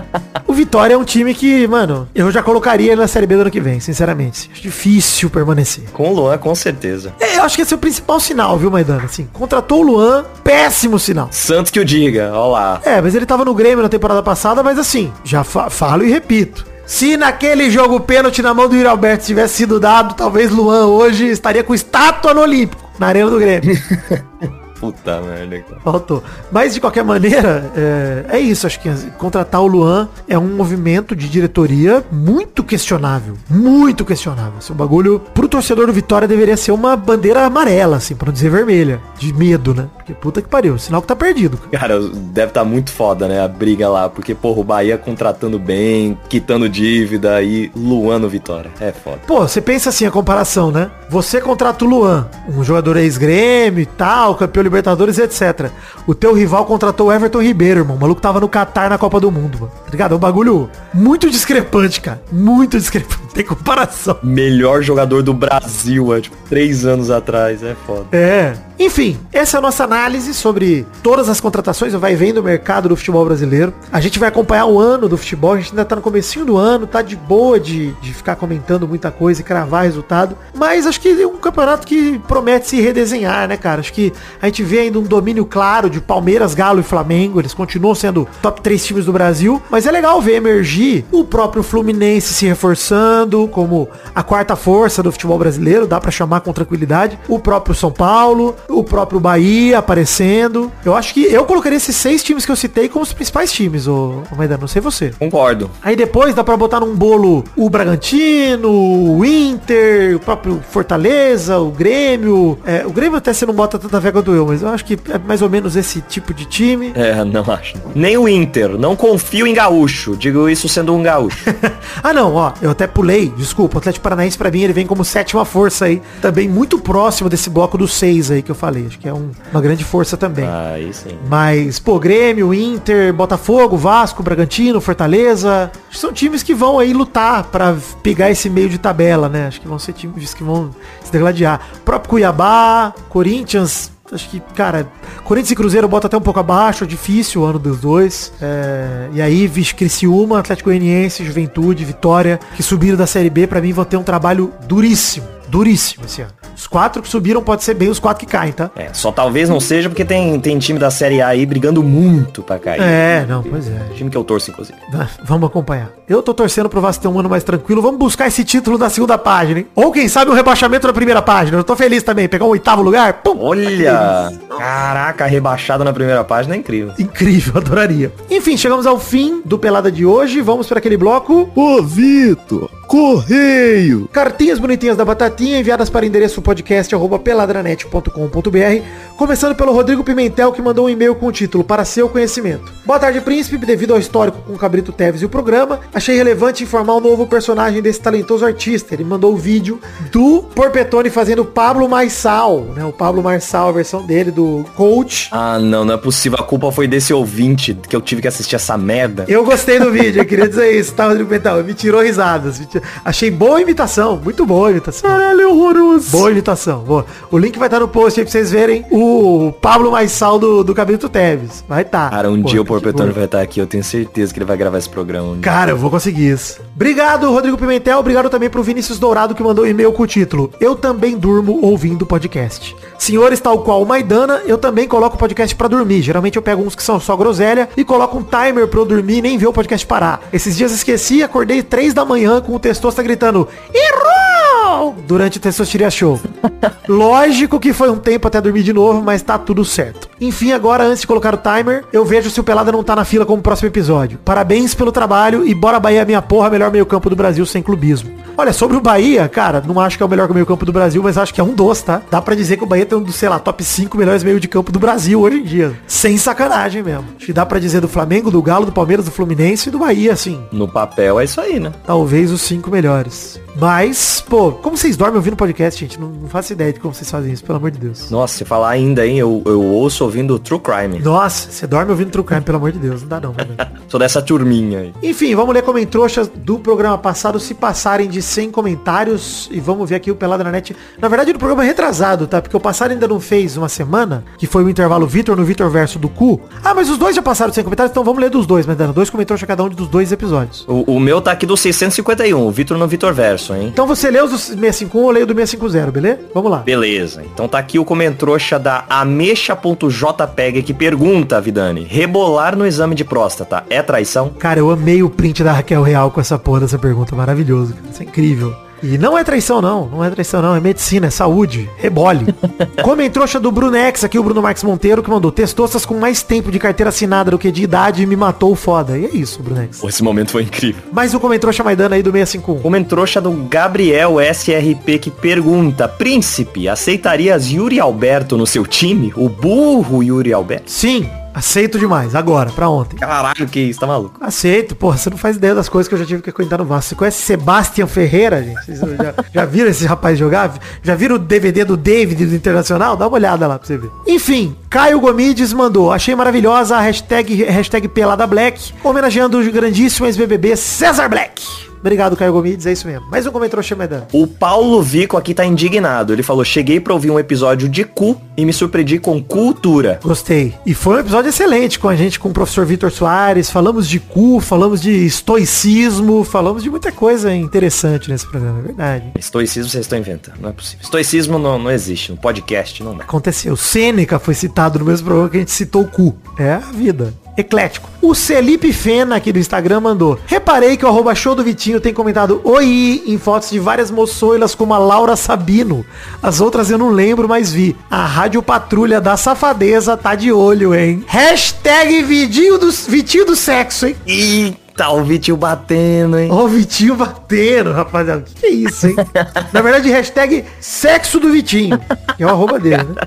o Vitória é um time que, mano, eu já colocaria ele na Série B do ano que vem, sinceramente. Acho difícil permanecer. Com o Luan, com certeza. É, eu acho que esse é o principal sinal, viu, Maidana? Assim, contratou o Luan, péssimo sinal. Santos que o diga, ó lá. É, mas ele tava no Grêmio na temporada passada, mas assim, já fa- falo e repito. Se naquele jogo pênalti na mão do Yuri Alberto tivesse sido dado, talvez Luan hoje estaria com estátua no Olímpico, na arena do Grêmio. Puta merda. Faltou. Mas de qualquer maneira, é, é isso. Acho que contratar o Luan é um movimento de diretoria muito questionável. Muito questionável. Esse bagulho, pro torcedor do Vitória, deveria ser uma bandeira amarela, assim, pra não dizer vermelha. De medo, né? Porque puta que pariu. Sinal que tá perdido. cara. Deve estar muito foda, né? A briga lá, porque, porra, o Bahia contratando bem, quitando dívida e Luan no Vitória. É foda. Pô, você pensa assim a comparação, né? Você contrata o Luan, um jogador ex-grêmio e tal, campeão Libertadores, etc. O teu rival contratou o Everton Ribeiro, irmão. O maluco tava no Catar na Copa do Mundo, mano. Tá ligado? É um bagulho muito discrepante, cara. Muito discrepante. Tem comparação. Melhor jogador do Brasil, é, tipo, três anos atrás. É foda. É. Enfim, essa é a nossa análise sobre todas as contratações, vai vendo o mercado do futebol brasileiro. A gente vai acompanhar o ano do futebol, a gente ainda tá no comecinho do ano, tá de boa de, de ficar comentando muita coisa e cravar resultado. Mas acho que é um campeonato que promete se redesenhar, né, cara? Acho que a gente vê ainda um domínio claro de Palmeiras, Galo e Flamengo. Eles continuam sendo top 3 times do Brasil. Mas é legal ver emergir o próprio Fluminense se reforçando como a quarta força do futebol brasileiro, dá para chamar com tranquilidade. O próprio São Paulo, o próprio Bahia aparecendo. Eu acho que eu colocaria esses seis times que eu citei como os principais times, ô, ô Maidana, não sei você. Concordo. Aí depois dá pra botar num bolo o Bragantino, o Inter, o próprio Fortaleza, o Grêmio. É, o Grêmio até você não bota tanta vega do eu, mas eu acho que é mais ou menos esse tipo de time. É, não acho. Nem o Inter. Não confio em gaúcho. Digo isso sendo um gaúcho. ah não, ó, eu até pulei, desculpa, o Atlético Paranaense pra mim ele vem como sétima força aí, também muito próximo desse bloco dos seis aí que eu falei, acho que é um, uma grande força também. Aí sim. Mas, pô, Grêmio, Inter, Botafogo, Vasco, Bragantino, Fortaleza, são times que vão aí lutar pra pegar esse meio de tabela, né? Acho que vão ser times que vão se degladiar. Próprio Cuiabá, Corinthians, acho que, cara, Corinthians e Cruzeiro bota até um pouco abaixo, é difícil o ano dos dois. É, e aí, vixe, Criciúma, Atlético Goianiense, Juventude, Vitória, que subiram da Série B, pra mim vão ter um trabalho duríssimo. Duríssimo esse ano. Os quatro que subiram pode ser bem os quatro que caem, tá? É, só talvez não seja porque tem, tem time da Série A aí brigando muito pra cair. É, não, pois é. Time que eu torço, inclusive. Vamos acompanhar. Eu tô torcendo pro Vasco ter um ano mais tranquilo. Vamos buscar esse título da segunda página, hein? Ou quem sabe um rebaixamento na primeira página. Eu tô feliz também. Pegar um oitavo lugar. Pum, Olha! Caraca, rebaixado na primeira página é incrível. Incrível, adoraria. Enfim, chegamos ao fim do Pelada de hoje. Vamos para aquele bloco. Ô Vitor, correio. Cartinhas bonitinhas da Batatinha enviadas para o endereço podcast arroba peladranet.com.br Começando pelo Rodrigo Pimentel que mandou um e-mail com o título Para seu conhecimento. Boa tarde, príncipe. Devido ao histórico com Cabrito Teves e o programa, achei relevante informar o novo personagem desse talentoso artista. Ele mandou o vídeo do Porpetone fazendo Pablo Marçal, né? O Pablo Marçal, a versão dele do Coach. Ah, não, não é possível. A culpa foi desse ouvinte que eu tive que assistir essa merda. Eu gostei do vídeo, eu queria dizer isso, tá, Rodrigo Pimentel? Me tirou risadas. me tirou- Achei boa imitação, muito boa imitação. Caralho, horroroso. Boa imitação, boa. O link vai estar no post aí pra vocês verem o Pablo Marçal do, do Cabrito Teves. Vai estar. Cara, um Pô, dia o Porpetone boa. vai estar aqui. Eu tenho certeza que ele vai gravar esse programa. um dia. Cara, eu vou conseguir isso. Obrigado, Rodrigo Pimentel. Obrigado também pro Vinícius Dourado que mandou um e-mail com o título Eu também durmo ouvindo podcast. Senhores, tal qual o Maidana, eu também coloco o podcast pra dormir. Geralmente eu pego uns que são só groselha e coloco um timer pra eu dormir e nem ver o podcast parar. Esses dias esqueci, acordei três da manhã com o Testosta gritando Errou! Durante o Testosteria Show. Lógico que foi um tempo até dormir de novo, mas tá tudo certo. Enfim, agora, antes de colocar o timer, eu vejo se o Pelada não tá na fila como próximo episódio. Parabéns pelo trabalho e bora Bahia minha porra, melhor meio campo do Brasil sem clubismo. Olha, sobre o Bahia, cara, não acho que é o melhor meio campo do Brasil, mas acho que é um dos, tá? Dá pra dizer que o Bahia tem um dos, sei lá, top 5 melhores meio de campo do Brasil hoje em dia. Sem sacanagem mesmo. Acho que dá pra dizer do Flamengo, do Galo, do Palmeiras, do Fluminense e do Bahia, assim. No papel é isso aí, né? Talvez os cinco melhores. Mas, pô, como vocês dormem ouvindo podcast, gente? Não, não faço ideia de como vocês fazem isso, pelo amor de Deus. Nossa, se falar ainda, hein, eu, eu ouço ouvindo True Crime. Nossa, você dorme ouvindo True Crime, pelo amor de Deus. Não dá não. Sou dessa turminha aí. Enfim, vamos ler comentários do programa passado se passarem de 100 comentários e vamos ver aqui o Pelada na Net. Na verdade, no programa retrasado, tá? Porque o passado ainda não fez uma semana, que foi o intervalo Vitor no Vitor verso do cu. Ah, mas os dois já passaram de 100 comentários, então vamos ler dos dois, mas dando dois comentários a cada um dos dois episódios. O, o meu tá aqui do 651, o Vitor no Vitor Verso, hein? Então você lê os do 651, eu leio do 650, beleza? Vamos lá. Beleza, então tá aqui o comentrouxa da amexa.jpeg que pergunta, Vidani, rebolar no exame de próstata é traição? Cara, eu amei o print da Raquel Real com essa porra dessa pergunta. Maravilhoso, cara. Isso é incrível. E não é traição, não. Não é traição, não. É medicina, é saúde. Rebole. Comentrouxa do Brunex, aqui o Bruno Marques Monteiro, que mandou Testoças com mais tempo de carteira assinada do que de idade e me matou foda. E é isso, Brunex. Esse momento foi incrível. Mais um comentrouxa Maidana aí do 651. Comentrouxa do Gabriel SRP que pergunta, Príncipe, aceitarias Yuri Alberto no seu time? O burro Yuri Alberto? Sim, aceito demais. Agora, pra ontem. Caralho, que isso, tá maluco? Aceito, porra, você não faz ideia das coisas que eu já tive que aguentar no Vasco. Você conhece Sebastião Ferreira, gente? Vocês já, já viram esse rapaz jogar? Já viram o DVD do David do Internacional? Dá uma olhada lá pra você ver. Enfim, Caio Gomides mandou. Achei maravilhosa a hashtag, hashtag Pelada Black, homenageando o grandíssimo ex-BBB César Black. Obrigado, Caio Gomides, é isso mesmo. Mais um comentário Xemedano. O Paulo Vico aqui tá indignado. Ele falou, cheguei pra ouvir um episódio de cu e me surpreendi com cultura. Gostei. E foi um episódio excelente com a gente, com o professor Vitor Soares. Falamos de cu, falamos de estoicismo, falamos de muita coisa interessante nesse programa, é verdade. Estoicismo vocês estão inventando, não é possível. Estoicismo não, não existe, no podcast não dá. Aconteceu. Sêneca foi citado no mesmo programa que a gente citou o cu. É a vida. Eclético. O Felipe Fena aqui do Instagram mandou. Reparei que o arroba show do Vitinho tem comentado oi em fotos de várias moçoilas como a Laura Sabino. As outras eu não lembro, mas vi. A Rádio Patrulha da Safadeza tá de olho, hein? Hashtag Vitinho do, Vitinho do Sexo, hein? Eita, o Vitinho batendo, hein? Ó o Vitinho batendo, rapaziada. Que, que é isso, hein? Na verdade, hashtag sexo do Vitinho. Que é o arroba dele, né?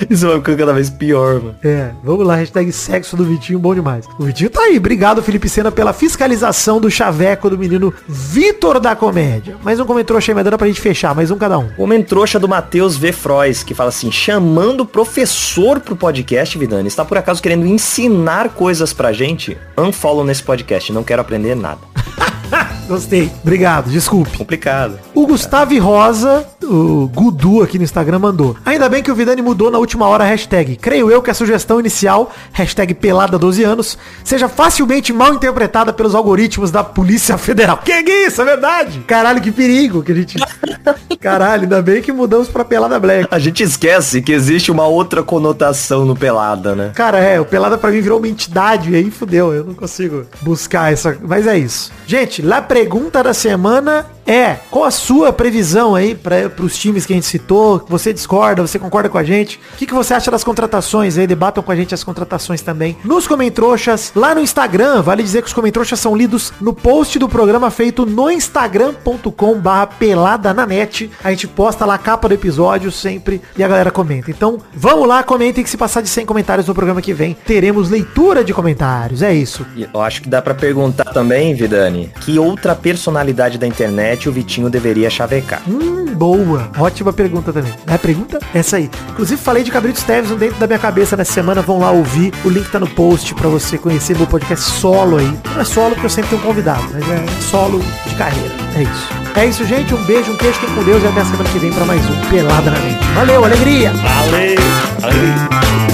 Isso vai ficando cada vez pior, mano. É, vamos lá, hashtag sexo do Vitinho, bom demais. O Vitinho tá aí, obrigado Felipe Sena pela fiscalização do chaveco do menino Vitor da Comédia. Mais um comentário achei dando pra gente fechar, mais um cada um. Homem trouxa do Matheus V. Frois, que fala assim, chamando o professor pro podcast, Vidani, está por acaso querendo ensinar coisas pra gente? Unfollow nesse podcast, não quero aprender nada. Gostei. Obrigado, desculpe. Complicado. O Gustavo Rosa, o Gudu aqui no Instagram, mandou. Ainda bem que o Vidani mudou na última hora a hashtag. Creio eu que a sugestão inicial, hashtag pelada 12 anos, seja facilmente mal interpretada pelos algoritmos da Polícia Federal. Que é isso, é verdade? Caralho, que perigo que a gente... Caralho, ainda bem que mudamos pra pelada black. A gente esquece que existe uma outra conotação no pelada, né? Cara, é, o pelada pra mim virou uma entidade e aí fudeu, eu não consigo buscar essa... Mas é isso. Gente, lá pergunta da semana é, qual a sua previsão aí para os times que a gente citou? Você discorda, você concorda com a gente? O que, que você acha das contratações aí? Debatam com a gente as contratações também. Nos Comentroxas, lá no Instagram, vale dizer que os Comentroxas são lidos no post do programa feito no instagram.com barra pelada na net. A gente posta lá a capa do episódio sempre e a galera comenta. Então, vamos lá, comentem que se passar de 100 comentários no programa que vem, teremos leitura de comentários. É isso. Eu acho que dá pra perguntar também, Vidani, que outra personalidade da internet o Vitinho deveria chavecar. Hum, boa. Ótima pergunta também. É a pergunta? Essa aí. Inclusive falei de Cabrito Stevenson dentro da minha cabeça nessa semana. Vão lá ouvir. O link tá no post pra você conhecer meu podcast solo aí. Não é solo porque eu sempre tenho um convidado, mas é solo de carreira. É isso. É isso, gente. Um beijo, um queijo, fiquem com Deus e até a semana que vem pra mais um Pelada na Mente. Valeu, alegria! Valeu!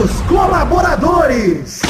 Nossos colaboradores!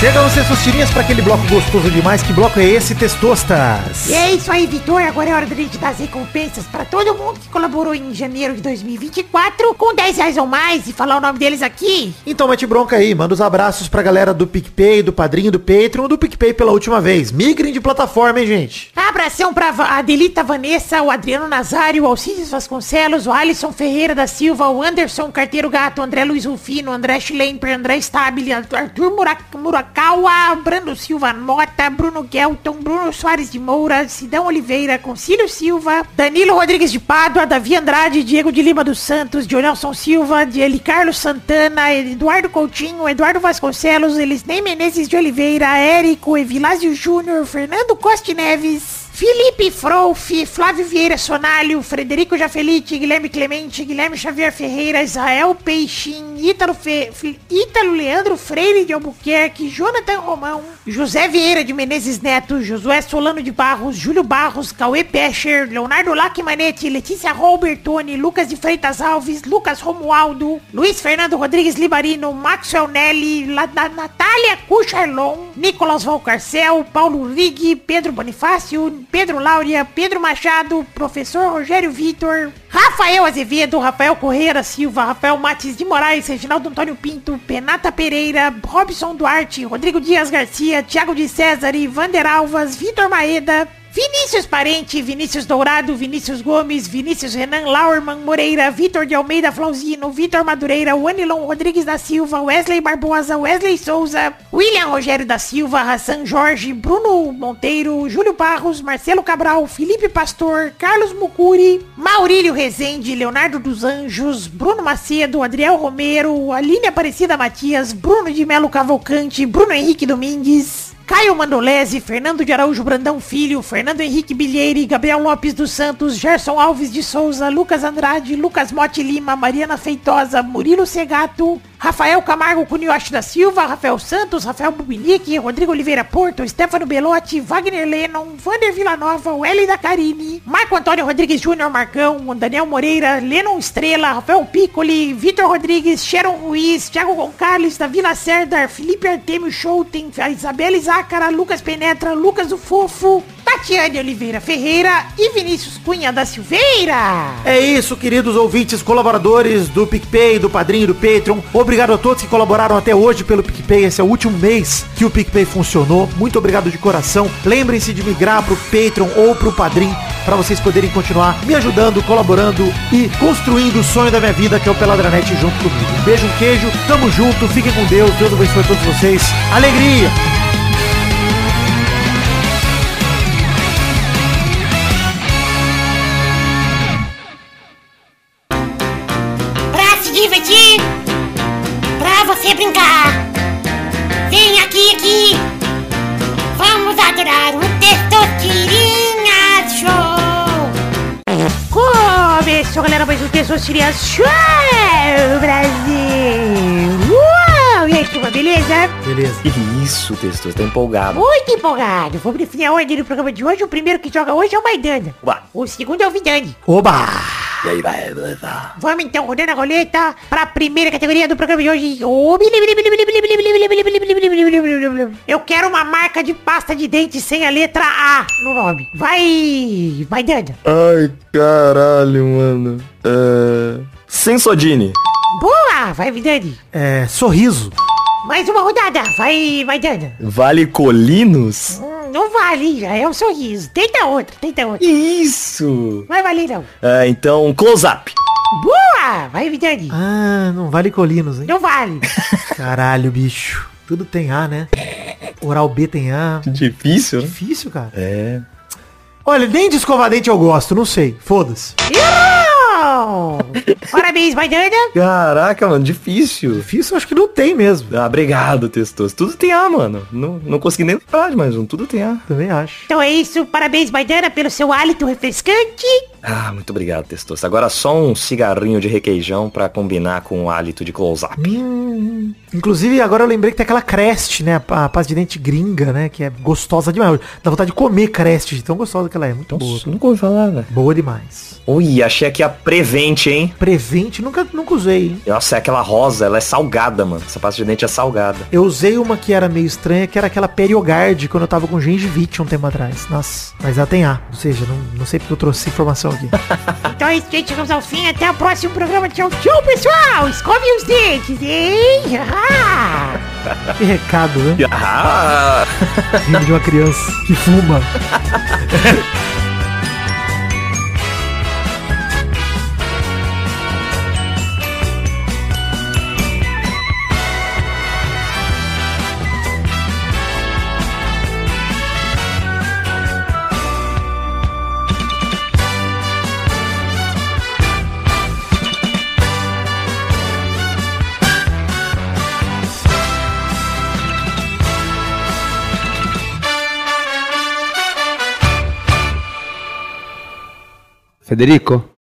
Chegam suas tirinhas para aquele bloco gostoso demais. Que bloco é esse, Testostas? E é isso aí, Vitor. Agora é hora da gente dar as recompensas para todo mundo que colaborou em janeiro de 2024 com 10 reais ou mais e falar o nome deles aqui. Então mete bronca aí, manda os abraços pra galera do PicPay, do Padrinho, do Patreon, do PicPay pela última vez. Migrem de plataforma, hein, gente? Abração pra Adelita Vanessa, o Adriano Nazário, o Alcides Vasconcelos, o Alisson Ferreira da Silva, o Anderson Carteiro Gato, o André Luiz Rufino, o André Schlemper, André Stabile, Arthur Murac Murakawa, Brando Silva Mota, Bruno Gelton, Bruno Soares de Moura, Sidão Oliveira, Concílio Silva, Danilo Rodrigues de Pádua, Davi Andrade, Diego de Lima dos Santos, Dionelson Silva, Eli Carlos Santana, Eduardo Coutinho, Eduardo Vasconcelos, Elisnei Menezes de Oliveira, Érico, Evilásio Júnior, Fernando Costa Neves, Felipe Frouf, Flávio Vieira Sonalho, Frederico Jafelite, Guilherme Clemente, Guilherme Xavier Ferreira, Israel Peixin, Ítalo, Fe... Ítalo Leandro Freire de Albuquerque, Jonathan Romão, José Vieira de Menezes Neto, Josué Solano de Barros, Júlio Barros, Cauê Pescher, Leonardo Lacmanetti, Letícia Robertoni, Lucas de Freitas Alves, Lucas Romualdo, Luiz Fernando Rodrigues Libarino, Maxwell Nelly, La... Natália Cucharlon, Nicolas Valcarcel, Paulo Rig, Pedro Bonifácio, Pedro Láurea, Pedro Machado, Professor Rogério Vitor, Rafael Azevedo, Rafael Correia da Silva, Rafael Matis de Moraes, Reginaldo Antônio Pinto, Penata Pereira, Robson Duarte, Rodrigo Dias Garcia, Thiago de César, Vander Alvas, Vitor Maeda, Vinícius Parente, Vinícius Dourado, Vinícius Gomes, Vinícius Renan Lauerman Moreira, Vitor de Almeida Flauzino, Vitor Madureira, Wanilon Rodrigues da Silva, Wesley Barbosa, Wesley Souza, William Rogério da Silva, Hassan Jorge, Bruno Monteiro, Júlio Barros, Marcelo Cabral, Felipe Pastor, Carlos Mucuri, Maurílio Rezende, Leonardo dos Anjos, Bruno Macedo, Adriel Romero, Aline Aparecida Matias, Bruno de Melo Cavalcante, Bruno Henrique Domingues, Caio Mandolese, Fernando de Araújo Brandão Filho, Fernando Henrique Bilheire, Gabriel Lopes dos Santos, Gerson Alves de Souza, Lucas Andrade, Lucas Mote Lima, Mariana Feitosa, Murilo Segato, Rafael Camargo Cunioche da Silva, Rafael Santos, Rafael Bubinique, Rodrigo Oliveira Porto, Stefano Belotti, Wagner Lennon, Vander Villanova, Welly da Carine, Marco Antônio Rodrigues Júnior Marcão, Daniel Moreira, Lennon Estrela, Rafael Piccoli, Vitor Rodrigues, Sharon Ruiz, Thiago Gonçalves, Davi Lacerda, Felipe Artemio Schouten, Isabela Zácara, Lucas Penetra, Lucas do Fofo, Tatiane Oliveira Ferreira e Vinícius Cunha da Silveira. É isso, queridos ouvintes, colaboradores do PicPay, do Padrinho, do Patreon. Obrigado a todos que colaboraram até hoje pelo PicPay. Esse é o último mês que o PicPay funcionou. Muito obrigado de coração. Lembrem-se de migrar pro Patreon ou pro Padrim para vocês poderem continuar me ajudando, colaborando e construindo o sonho da minha vida, que é o Peladranet junto comigo. Um beijo, um queijo, tamo junto, fiquem com Deus, Deus abençoe todos vocês. Alegria! Testosterinha Show Brasil! Uau! E aí, turma, beleza? Beleza. Que isso, Testoso, tá empolgado. Muito empolgado. Vamos definir a ordem do programa de hoje. O primeiro que joga hoje é o Maidana. O segundo é o Vidani. Oba! E aí, vai, vai, vai. Vamos então rodando a roleta para a primeira categoria do programa de hoje. Eu quero uma marca de pasta de dente sem a letra A no nome. Vai, vai dando. Ai, caralho, mano. É... Sensodine. Boa, vai Vidani. É, sorriso. Mais uma rodada. Vai, vai dando. Vale Colinos? Hum, não vale, já é um sorriso. Tenta outra, tenta outra. Isso? Vai valer não. É, então, close-up. Boa, vai Vidani. Ah, não vale colinos, hein? Não vale. Caralho, bicho. Tudo tem A, né? Oral B tem A. Difícil, né? Difícil, cara. É. Olha, nem de escovar dente eu gosto, não sei. Foda-se. Errou! Parabéns, dando. Caraca, mano, difícil. Difícil acho que não tem mesmo. Ah, obrigado, Testoso. Tudo tem A, mano. Não, não consegui nem lembrar de mais um. Tudo tem A. Também acho. Então é isso, parabéns, Maidana, pelo seu hálito refrescante. Ah, muito obrigado, Testoso. Agora só um cigarrinho de requeijão pra combinar com o hálito de close-up. Hum, inclusive, agora eu lembrei que tem aquela Crest, né? A, a pasta de dente gringa, né? Que é gostosa demais. Dá vontade de comer Crest, de tão gostosa que ela é. Muito boa. Nossa, nunca ouvi falar, velho. Boa demais. Ui, achei aqui a Prevent, hein? Prevente, nunca, nunca usei, hein? Nossa, é aquela rosa, ela é salgada, mano. Essa pasta de dente é salgada. Eu usei uma que era meio estranha, que era aquela Periogard, quando eu tava com gengivite um tempo atrás. Nossa, mas ela tem A. Ou seja, não, não sei porque eu trouxe informação aqui. Então é isso, gente. Chegamos ao fim. Até o próximo programa. Tchau, tchau, pessoal. Escove os dentes, hein? Que recado, né? Ah! Vindo de uma criança que fuma. Federico?